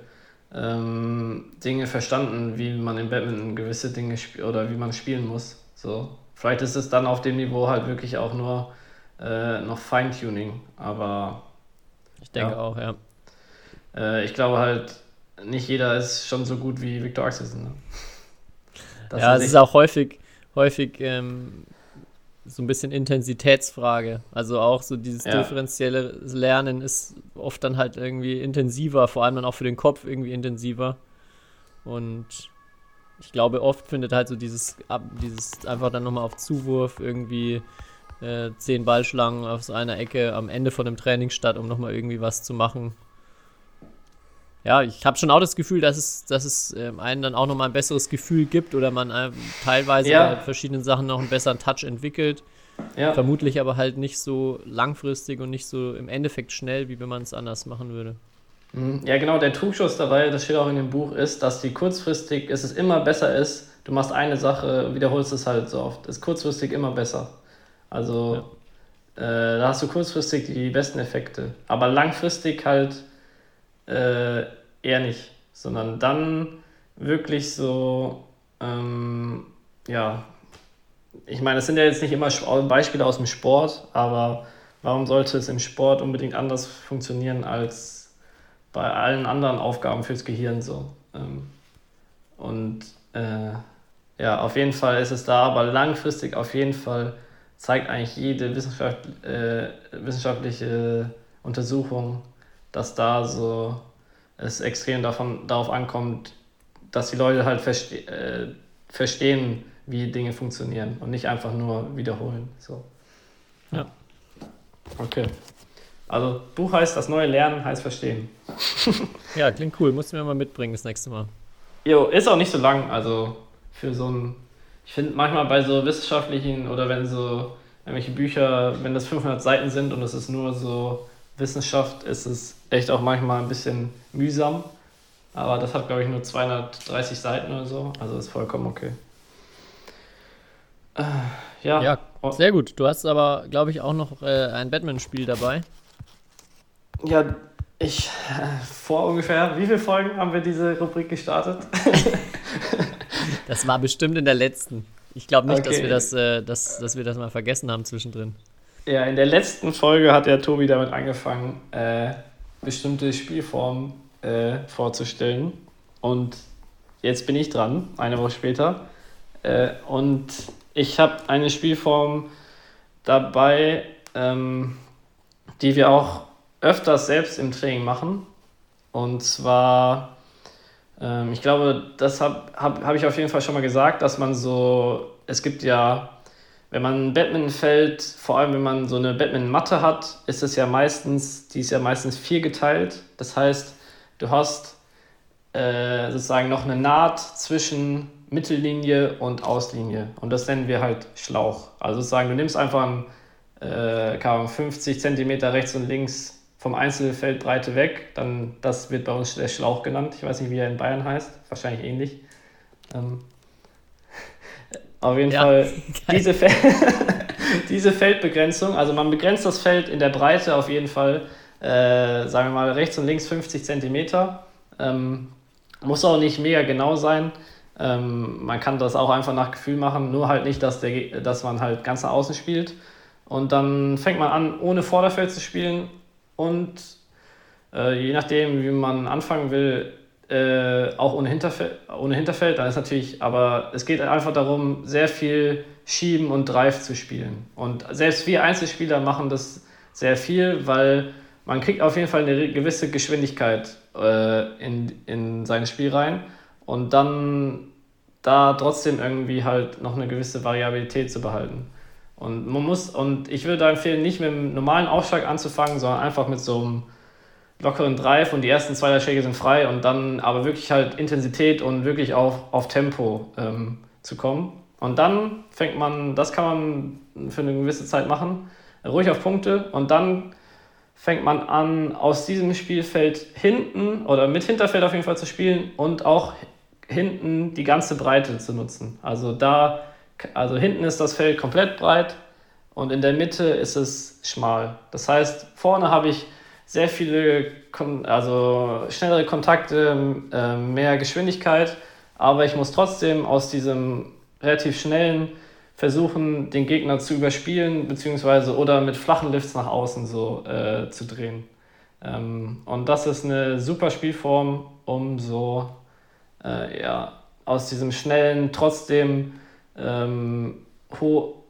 ähm, Dinge verstanden, wie man im Badminton gewisse Dinge oder wie man spielen muss. So. Vielleicht ist es dann auf dem Niveau halt wirklich auch nur äh, noch Feintuning, aber.
Ich denke ja. auch, ja.
Äh, ich glaube halt, nicht jeder ist schon so gut wie Victor Axelsen. Ne?
ja, es ist auch häufig, häufig ähm, so ein bisschen Intensitätsfrage. Also auch so dieses ja. differenzielle Lernen ist oft dann halt irgendwie intensiver, vor allem dann auch für den Kopf irgendwie intensiver. Und ich glaube, oft findet halt so dieses, dieses einfach dann nochmal auf Zuwurf irgendwie äh, zehn Ballschlangen aus einer Ecke am Ende von dem Training statt, um nochmal irgendwie was zu machen. Ja, ich habe schon auch das Gefühl, dass es, dass es äh, einen dann auch nochmal ein besseres Gefühl gibt oder man äh, teilweise ja. bei verschiedenen Sachen noch einen besseren Touch entwickelt. Ja. Vermutlich aber halt nicht so langfristig und nicht so im Endeffekt schnell, wie wenn man es anders machen würde.
Mhm. Ja, genau, der Trugschluss dabei, das steht auch in dem Buch, ist, dass die kurzfristig, es ist immer besser ist, du machst eine Sache, wiederholst es halt so oft, ist kurzfristig immer besser. Also ja. äh, da hast du kurzfristig die besten Effekte. Aber langfristig halt äh, eher nicht. Sondern dann wirklich so, ähm, ja, ich meine, es sind ja jetzt nicht immer Beispiele aus dem Sport, aber warum sollte es im Sport unbedingt anders funktionieren als bei allen anderen Aufgaben fürs Gehirn so. Ähm, und äh, ja, auf jeden Fall ist es da, aber langfristig auf jeden Fall zeigt eigentlich jede Wissenschaft, äh, wissenschaftliche Untersuchung, dass da so es extrem davon, darauf ankommt, dass die Leute halt verste äh, verstehen, wie Dinge funktionieren und nicht einfach nur wiederholen. So.
Ja.
Okay. Also Buch heißt Das neue Lernen heißt Verstehen.
ja, klingt cool. Musst du mir mal mitbringen das nächste Mal.
Jo, ist auch nicht so lang. Also für so ein. Ich finde manchmal bei so wissenschaftlichen oder wenn so irgendwelche Bücher, wenn das 500 Seiten sind und es ist nur so Wissenschaft, ist es echt auch manchmal ein bisschen mühsam. Aber das hat, glaube ich, nur 230 Seiten oder so. Also ist vollkommen okay.
Äh, ja. Ja, sehr gut. Du hast aber, glaube ich, auch noch äh, ein Batman-Spiel dabei.
Ja, ich äh, vor ungefähr, wie viele Folgen haben wir diese Rubrik gestartet?
das war bestimmt in der letzten. Ich glaube nicht, okay. dass, wir das, äh, dass, dass wir das mal vergessen haben zwischendrin.
Ja, in der letzten Folge hat der Tobi damit angefangen, äh, bestimmte Spielformen äh, vorzustellen. Und jetzt bin ich dran, eine Woche später. Äh, und ich habe eine Spielform dabei, ähm, die wir auch öfters selbst im Training machen. Und zwar, ähm, ich glaube, das habe hab, hab ich auf jeden Fall schon mal gesagt, dass man so, es gibt ja, wenn man Badminton fällt, vor allem wenn man so eine Badminton-Matte hat, ist es ja meistens, die ist ja meistens vier geteilt. Das heißt, du hast äh, sozusagen noch eine Naht zwischen Mittellinie und Auslinie. Und das nennen wir halt Schlauch. Also sozusagen, du nimmst einfach einen, äh, 50 cm rechts und links vom Einzelfeldbreite weg, dann das wird bei uns der Schlauch genannt. Ich weiß nicht, wie er in Bayern heißt, wahrscheinlich ähnlich. Ähm, auf jeden ja, Fall diese, Fel diese Feldbegrenzung, also man begrenzt das Feld in der Breite auf jeden Fall, äh, sagen wir mal rechts und links 50 cm. Ähm, muss auch nicht mega genau sein. Ähm, man kann das auch einfach nach Gefühl machen, nur halt nicht, dass, der, dass man halt ganz nach außen spielt. Und dann fängt man an, ohne Vorderfeld zu spielen und äh, je nachdem, wie man anfangen will, äh, auch ohne Hinterfeld, ohne Hinterfeld, dann ist natürlich, aber es geht einfach darum, sehr viel Schieben und Drive zu spielen. Und selbst wir Einzelspieler machen das sehr viel, weil man kriegt auf jeden Fall eine gewisse Geschwindigkeit äh, in, in sein Spiel rein und dann da trotzdem irgendwie halt noch eine gewisse Variabilität zu behalten. Und man muss, und ich würde da empfehlen, nicht mit einem normalen Aufschlag anzufangen, sondern einfach mit so einem lockeren Drive und die ersten zwei der Schläge sind frei und dann aber wirklich halt Intensität und wirklich auf, auf Tempo ähm, zu kommen. Und dann fängt man, das kann man für eine gewisse Zeit machen, ruhig auf Punkte und dann fängt man an, aus diesem Spielfeld hinten oder mit Hinterfeld auf jeden Fall zu spielen und auch hinten die ganze Breite zu nutzen. Also da also hinten ist das Feld komplett breit und in der Mitte ist es schmal. Das heißt, vorne habe ich sehr viele, also schnellere Kontakte, äh, mehr Geschwindigkeit, aber ich muss trotzdem aus diesem relativ schnellen versuchen, den Gegner zu überspielen, beziehungsweise oder mit flachen Lifts nach außen so äh, zu drehen. Ähm, und das ist eine super Spielform, um so äh, ja, aus diesem schnellen trotzdem ähm,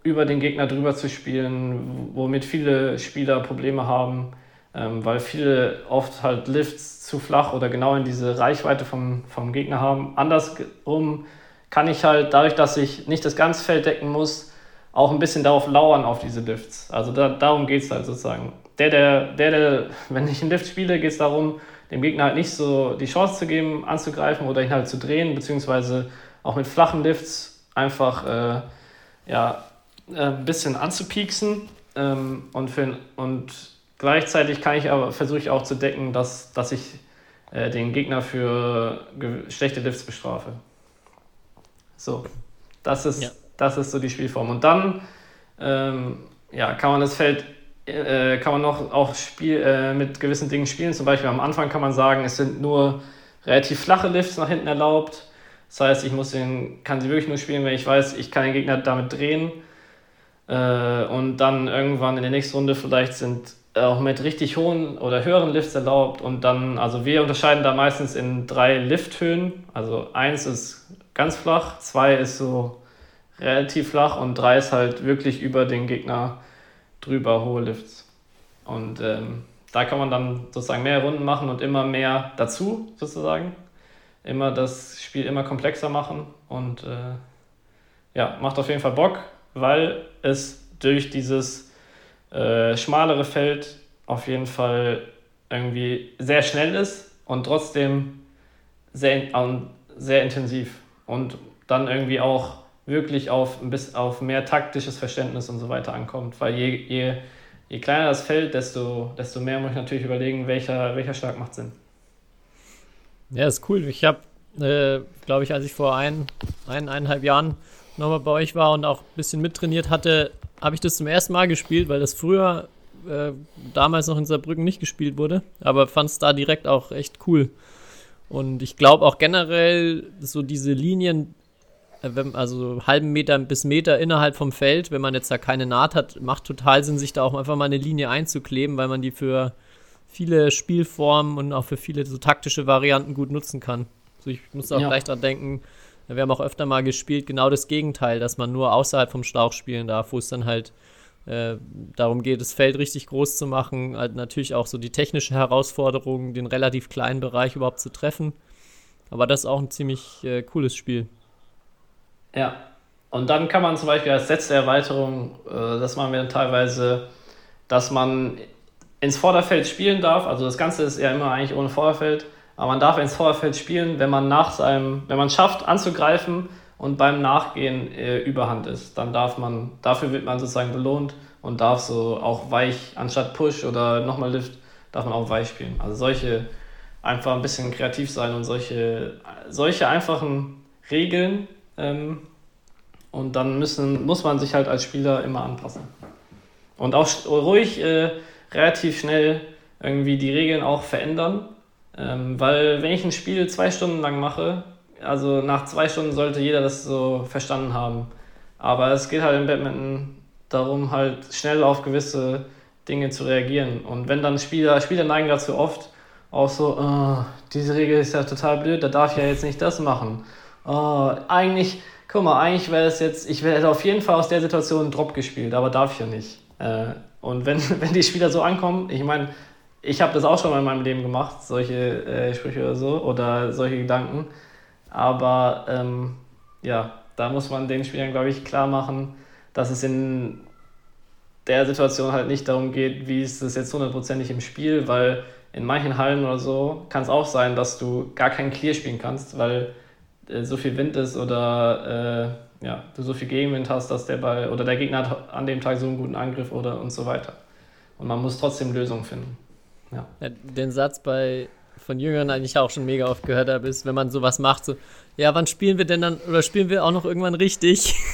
über den Gegner drüber zu spielen, womit viele Spieler Probleme haben, ähm, weil viele oft halt Lifts zu flach oder genau in diese Reichweite vom, vom Gegner haben. Andersrum kann ich halt dadurch, dass ich nicht das ganze Feld decken muss, auch ein bisschen darauf lauern auf diese Lifts. Also da, darum geht es halt sozusagen. Der, der, der, der, wenn ich einen Lift spiele, geht es darum, dem Gegner halt nicht so die Chance zu geben, anzugreifen oder ihn halt zu drehen, beziehungsweise auch mit flachen Lifts einfach äh, ja, äh, ein bisschen anzupieksen ähm, und, für, und gleichzeitig kann ich aber versuche ich auch zu decken, dass, dass ich äh, den Gegner für schlechte Lifts bestrafe. So, das ist, ja. das ist so die Spielform. Und dann ähm, ja, kann man das Feld äh, kann man noch auch Spiel, äh, mit gewissen Dingen spielen. Zum Beispiel am Anfang kann man sagen, es sind nur relativ flache Lifts nach hinten erlaubt. Das heißt, ich muss den, kann sie wirklich nur spielen, wenn ich weiß, ich kann den Gegner damit drehen. Äh, und dann irgendwann in der nächsten Runde vielleicht sind auch mit richtig hohen oder höheren Lifts erlaubt. Und dann, also wir unterscheiden da meistens in drei Lifthöhen. Also eins ist ganz flach, zwei ist so relativ flach und drei ist halt wirklich über den Gegner drüber hohe Lifts. Und ähm, da kann man dann sozusagen mehr Runden machen und immer mehr dazu, sozusagen. Immer das Spiel immer komplexer machen und äh, ja, macht auf jeden Fall Bock, weil es durch dieses äh, schmalere Feld auf jeden Fall irgendwie sehr schnell ist und trotzdem sehr, ähm, sehr intensiv und dann irgendwie auch wirklich auf, bis auf mehr taktisches Verständnis und so weiter ankommt. Weil je, je, je kleiner das Feld, desto, desto mehr muss ich natürlich überlegen, welcher, welcher Schlag macht Sinn.
Ja, ist cool. Ich habe, äh, glaube ich, als ich vor ein, ein, eineinhalb Jahren nochmal bei euch war und auch ein bisschen mittrainiert hatte, habe ich das zum ersten Mal gespielt, weil das früher äh, damals noch in Saarbrücken nicht gespielt wurde, aber fand es da direkt auch echt cool. Und ich glaube auch generell so diese Linien, äh, also halben Meter bis Meter innerhalb vom Feld, wenn man jetzt da keine Naht hat, macht total Sinn, sich da auch einfach mal eine Linie einzukleben, weil man die für viele Spielformen und auch für viele so taktische Varianten gut nutzen kann. So, ich muss auch ja. gleich dran denken, wir haben auch öfter mal gespielt, genau das Gegenteil, dass man nur außerhalb vom Schlauch spielen darf, wo es dann halt äh, darum geht, das Feld richtig groß zu machen, halt natürlich auch so die technische Herausforderung, den relativ kleinen Bereich überhaupt zu treffen. Aber das ist auch ein ziemlich äh, cooles Spiel.
Ja, und dann kann man zum Beispiel als letzte Erweiterung, äh, das machen wir dann teilweise, dass man ins Vorderfeld spielen darf. Also das Ganze ist ja immer eigentlich ohne Vorderfeld, aber man darf ins Vorderfeld spielen, wenn man nach seinem, wenn man schafft anzugreifen und beim Nachgehen äh, Überhand ist. Dann darf man, dafür wird man sozusagen belohnt und darf so auch weich, anstatt Push oder nochmal Lift, darf man auch weich spielen. Also solche einfach ein bisschen kreativ sein und solche, solche einfachen Regeln. Ähm, und dann müssen, muss man sich halt als Spieler immer anpassen. Und auch ruhig äh, relativ schnell irgendwie die Regeln auch verändern ähm, weil wenn ich ein Spiel zwei Stunden lang mache, also nach zwei Stunden sollte jeder das so verstanden haben. Aber es geht halt im Badminton darum, halt schnell auf gewisse Dinge zu reagieren. Und wenn dann Spieler, Spieler neigen dazu oft auch so, oh, diese Regel ist ja total blöd, da darf ich ja jetzt nicht das machen. Oh, eigentlich, guck mal, eigentlich wäre es jetzt, ich hätte auf jeden Fall aus der Situation einen Drop gespielt, aber darf ich ja nicht. Äh, und wenn, wenn die Spieler so ankommen, ich meine, ich habe das auch schon mal in meinem Leben gemacht, solche äh, Sprüche oder so oder solche Gedanken. Aber ähm, ja, da muss man den Spielern, glaube ich, klar machen, dass es in der Situation halt nicht darum geht, wie ist es jetzt hundertprozentig im Spiel, weil in manchen Hallen oder so kann es auch sein, dass du gar keinen Clear spielen kannst, weil äh, so viel Wind ist oder äh, ja, du so viel Gegenwind hast, dass der Ball oder der Gegner hat an dem Tag so einen guten Angriff oder und so weiter. Und man muss trotzdem Lösungen finden. Ja. ja.
Den Satz bei von Jüngern eigentlich auch schon mega oft gehört habe, ist, wenn man sowas macht, so, ja, wann spielen wir denn dann, oder spielen wir auch noch irgendwann richtig?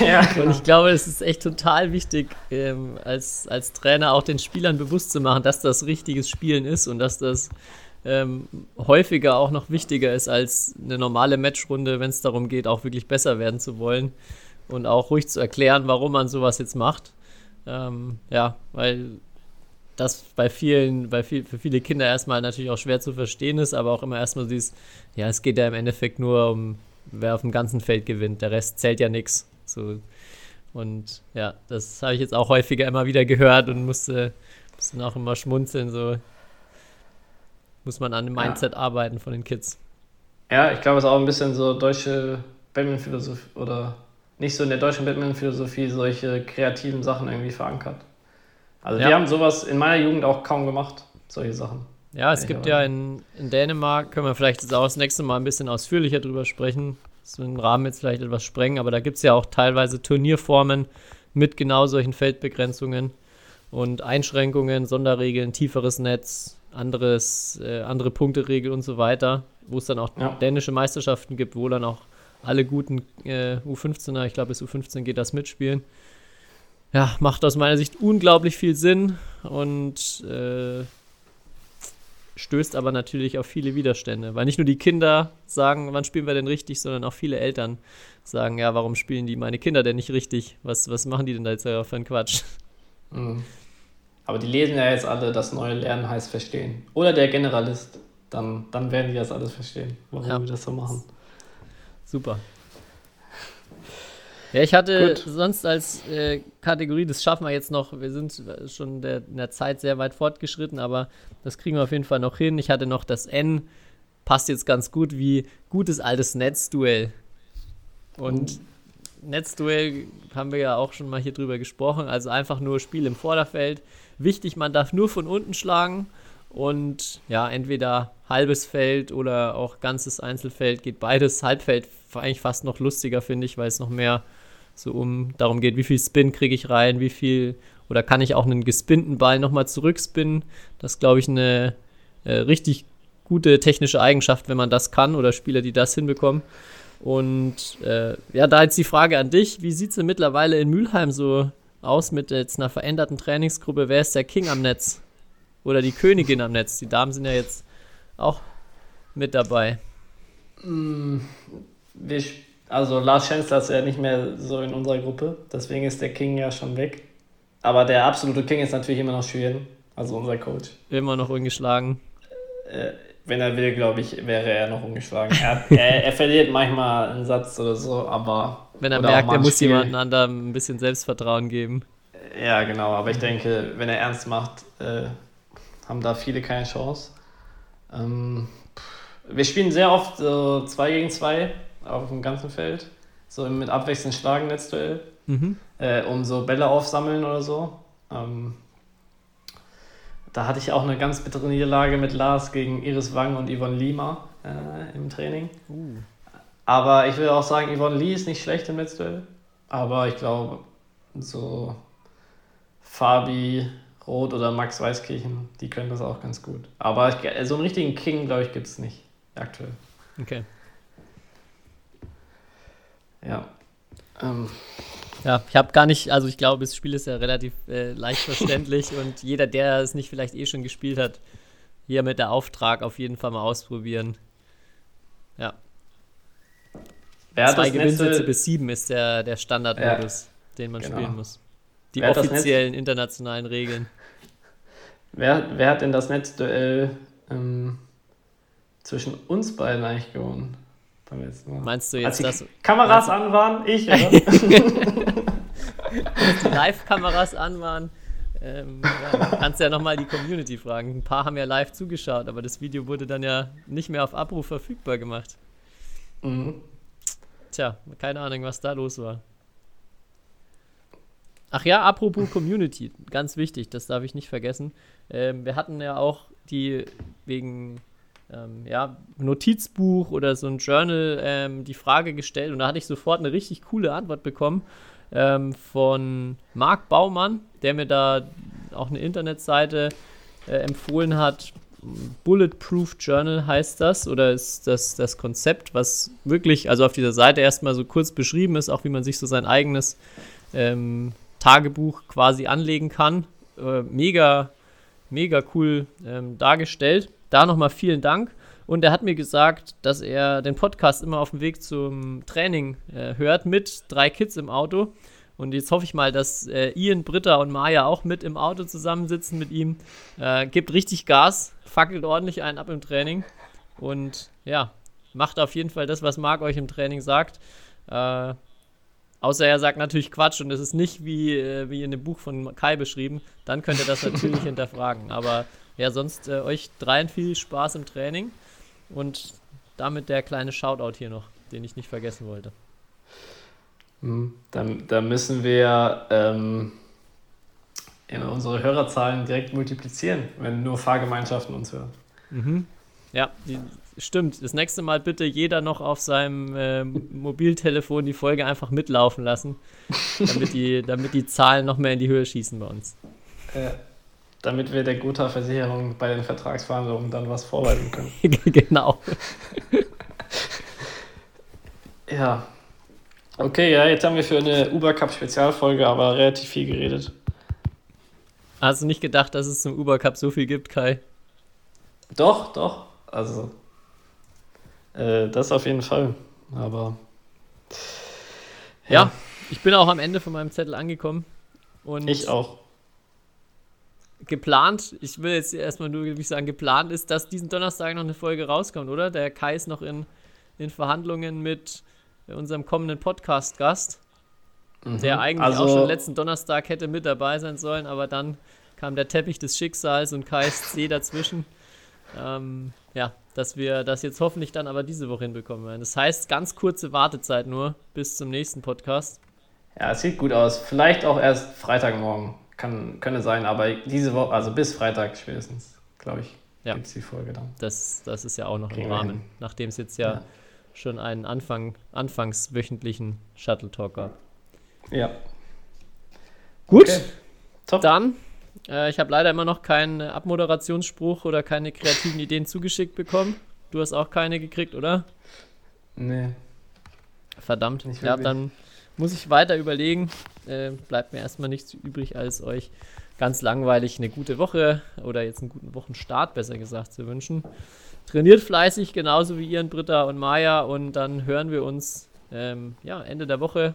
Ja, genau. Und ich glaube, es ist echt total wichtig, ähm, als, als Trainer auch den Spielern bewusst zu machen, dass das richtiges Spielen ist und dass das ähm, häufiger auch noch wichtiger ist als eine normale Matchrunde, wenn es darum geht, auch wirklich besser werden zu wollen und auch ruhig zu erklären, warum man sowas jetzt macht. Ähm, ja, weil das bei vielen, bei viel, für viele Kinder erstmal natürlich auch schwer zu verstehen ist, aber auch immer erstmal dieses, ja, es geht ja im Endeffekt nur um, wer auf dem ganzen Feld gewinnt. Der Rest zählt ja nichts. So. Und ja, das habe ich jetzt auch häufiger immer wieder gehört und musste, musste auch immer schmunzeln. So muss man an dem Mindset ja. arbeiten von den Kids.
Ja, ich glaube, es ist auch ein bisschen so deutsche Badminton-Philosophie oder nicht so in der deutschen Badminton-Philosophie solche kreativen Sachen irgendwie verankert. Also ja. wir haben sowas in meiner Jugend auch kaum gemacht, solche Sachen.
Ja, es gibt ja in, in Dänemark, können wir vielleicht jetzt auch das nächste Mal ein bisschen ausführlicher drüber sprechen. Wird den Rahmen jetzt vielleicht etwas sprengen, aber da gibt es ja auch teilweise Turnierformen mit genau solchen Feldbegrenzungen und Einschränkungen, Sonderregeln, tieferes Netz, anderes, äh, andere Punkteregel und so weiter, wo es dann auch ja. dänische Meisterschaften gibt, wo dann auch alle guten äh, U15er, ich glaube bis U15 geht das mitspielen ja, macht aus meiner Sicht unglaublich viel Sinn und äh, stößt aber natürlich auf viele Widerstände. Weil nicht nur die Kinder sagen, wann spielen wir denn richtig, sondern auch viele Eltern sagen, ja, warum spielen die meine Kinder denn nicht richtig? Was, was machen die denn da jetzt für einen Quatsch?
Mhm. Aber die lesen ja jetzt alle, das neue Lernen heißt verstehen. Oder der Generalist. Dann, dann werden die das alles verstehen, warum
Ja.
wir das so machen.
Super. Ja, ich hatte
Gut.
sonst als äh, Kategorie, das schaffen wir jetzt noch, wir sind schon der, in der Zeit sehr weit fortgeschritten, aber das kriegen wir auf jeden Fall noch hin. Ich hatte noch das N, passt jetzt ganz gut wie gutes altes Netzduell. Und Netzduell haben wir ja auch schon mal hier drüber gesprochen, also einfach nur Spiel im Vorderfeld. Wichtig, man darf nur von unten schlagen und ja, entweder halbes Feld oder auch ganzes Einzelfeld geht beides. Halbfeld war eigentlich fast noch lustiger, finde ich, weil es noch mehr so um darum geht, wie viel Spin kriege ich rein, wie viel oder kann ich auch einen gespinnten Ball nochmal zurückspinnen. Das ist, glaube ich, eine äh, richtig gute technische Eigenschaft, wenn man das kann oder Spieler, die das hinbekommen. Und äh, ja, da jetzt die Frage an dich, wie sieht es denn mittlerweile in Mülheim so aus mit jetzt einer veränderten Trainingsgruppe? Wer ist der King am Netz? Oder die Königin am Netz? Die Damen sind ja jetzt auch mit dabei.
Wir, sp- also Lars Schänzler ist ja nicht mehr so in unserer Gruppe, deswegen ist der King ja schon weg. Aber der absolute King ist natürlich immer noch Schüren, also unser Coach.
Immer noch ungeschlagen.
Äh, wenn er will, glaube ich, wäre er noch umgeschlagen. Er, er, er verliert manchmal einen Satz oder so, aber.
Wenn er
oder
merkt, er muss jemandem anderen ein bisschen Selbstvertrauen geben.
Ja, genau, aber ich denke, wenn er ernst macht, äh, haben da viele keine Chance. Ähm, wir spielen sehr oft so 2 gegen 2 auf dem ganzen Feld, so mit abwechselnd Schlagen, Netzduell,
Mhm.
äh, um so Bälle aufsammeln oder so. Ähm, da hatte ich auch eine ganz bittere Niederlage mit Lars gegen Iris Wang und Yvonne Lima äh, im Training.
Uh.
Aber ich will auch sagen, Yvonne Lee ist nicht schlecht im Netzduell. Aber ich glaube, so Fabi Roth oder Max Weißkirchen, die können das auch ganz gut. Aber ich, so einen richtigen King, glaube ich, gibt es nicht aktuell.
Okay.
Ja. Ähm,
Ja, ich habe gar nicht, also ich glaube, das Spiel ist ja relativ äh, leicht verständlich und jeder, der es nicht vielleicht eh schon gespielt hat, hier mit der Auftrag auf jeden Fall mal ausprobieren. Ja,
wer
zwei Gewinnsätze bis sieben ist der, der Standardmodus, den man
Genau.
spielen muss. Die
Wer
offiziellen internationalen Regeln.
wer, wer hat denn das Netzduell ähm, zwischen uns beiden eigentlich gewonnen? Beim letzten Mal.
Meinst du
Als
jetzt
die
das,
Kameras an waren? Ich, oder?
die Live-Kameras an waren? Ähm, ja, kannst ja nochmal die Community fragen. Ein paar haben ja live zugeschaut, aber das Video wurde dann ja nicht mehr auf Abruf verfügbar gemacht.
mhm.
Tja, keine Ahnung, was da los war. Ach ja, apropos Community, ganz wichtig, das darf ich nicht vergessen. Ähm, wir hatten ja auch die wegen ähm, ja, Notizbuch oder so ein Journal ähm, die Frage gestellt und da hatte ich sofort eine richtig coole Antwort bekommen ähm, von Marc Baumann, der mir da auch eine Internetseite äh, empfohlen hat. Bulletproof Journal heißt das oder ist das das Konzept, was wirklich, also auf dieser Seite erstmal so kurz beschrieben ist, auch wie man sich so sein eigenes ähm, Tagebuch quasi anlegen kann. Äh, mega, mega cool ähm, dargestellt. Da nochmal vielen Dank. Und er hat mir gesagt, dass er den Podcast immer auf dem Weg zum Training äh, hört mit drei Kids im Auto. Und jetzt hoffe ich mal, dass äh, Ian, Britta und Maya auch mit im Auto zusammensitzen mit ihm. Äh, gibt richtig Gas, fackelt ordentlich einen ab im Training. Und ja, macht auf jeden Fall das, was Marc euch im Training sagt. Äh, außer er sagt natürlich Quatsch und es ist nicht wie, äh, wie in dem Buch von Kai beschrieben. Dann könnt ihr das natürlich hinterfragen. Aber ja, sonst äh, euch dreien viel Spaß im Training. Und damit der kleine Shoutout hier noch, den ich nicht vergessen wollte.
Mhm. Dann, dann müssen wir ähm, unsere Hörerzahlen direkt multiplizieren, wenn nur Fahrgemeinschaften uns hören.
Ja, die, stimmt. Das nächste Mal bitte jeder noch auf seinem ähm, Mobiltelefon die Folge einfach mitlaufen lassen, damit die, damit die Zahlen noch mehr in die Höhe schießen bei uns.
Äh, damit wir der Gotha Versicherung bei den Vertragsverhandlungen dann was vorweisen können.
genau.
Ja. Okay, ja, jetzt haben wir für eine Uber Cup Spezialfolge aber relativ viel geredet.
Hast du nicht gedacht, dass es zum Uber Cup so viel gibt, Kai?
Doch, doch. Also, äh, das auf jeden Fall. Aber.
Ja, ich bin auch am Ende von meinem Zettel angekommen. Und
Ich auch.
geplant, ich will jetzt erstmal nur wirklich sagen, geplant ist, dass diesen Donnerstag noch eine Folge rauskommt, oder? Der Kai ist noch in, in Verhandlungen mit unserem kommenden Podcast-Gast, mhm. der eigentlich also, auch schon letzten Donnerstag hätte mit dabei sein sollen, aber dann kam der Teppich des Schicksals und Kais C dazwischen. Ähm, ja, dass wir das jetzt hoffentlich dann aber diese Woche hinbekommen werden. Das heißt, ganz kurze Wartezeit nur bis zum nächsten Podcast.
Ja, es sieht gut aus. Vielleicht auch erst Freitagmorgen. Kann, könnte sein, aber diese Woche, also bis Freitag spätestens, glaube ich,
ja. gibt es die Folge dann. Das, das ist ja auch noch Kriegen im Rahmen, nachdem es jetzt ja, ja, schon einen Anfang, anfangswöchentlichen Shuttle Talk gab.
Ja.
Gut, okay. Top. dann äh, ich habe leider immer noch keinen Abmoderationsspruch oder keine kreativen Ideen zugeschickt bekommen. Du hast auch keine gekriegt, oder?
Nee.
Verdammt. Ja, dann muss ich weiter überlegen. Äh, bleibt mir erstmal nichts übrig, als euch ganz langweilig eine gute Woche oder jetzt einen guten Wochenstart, besser gesagt, zu wünschen. Trainiert fleißig, genauso wie Ian, Britta und Maya. Und dann hören wir uns ähm, ja, Ende der Woche.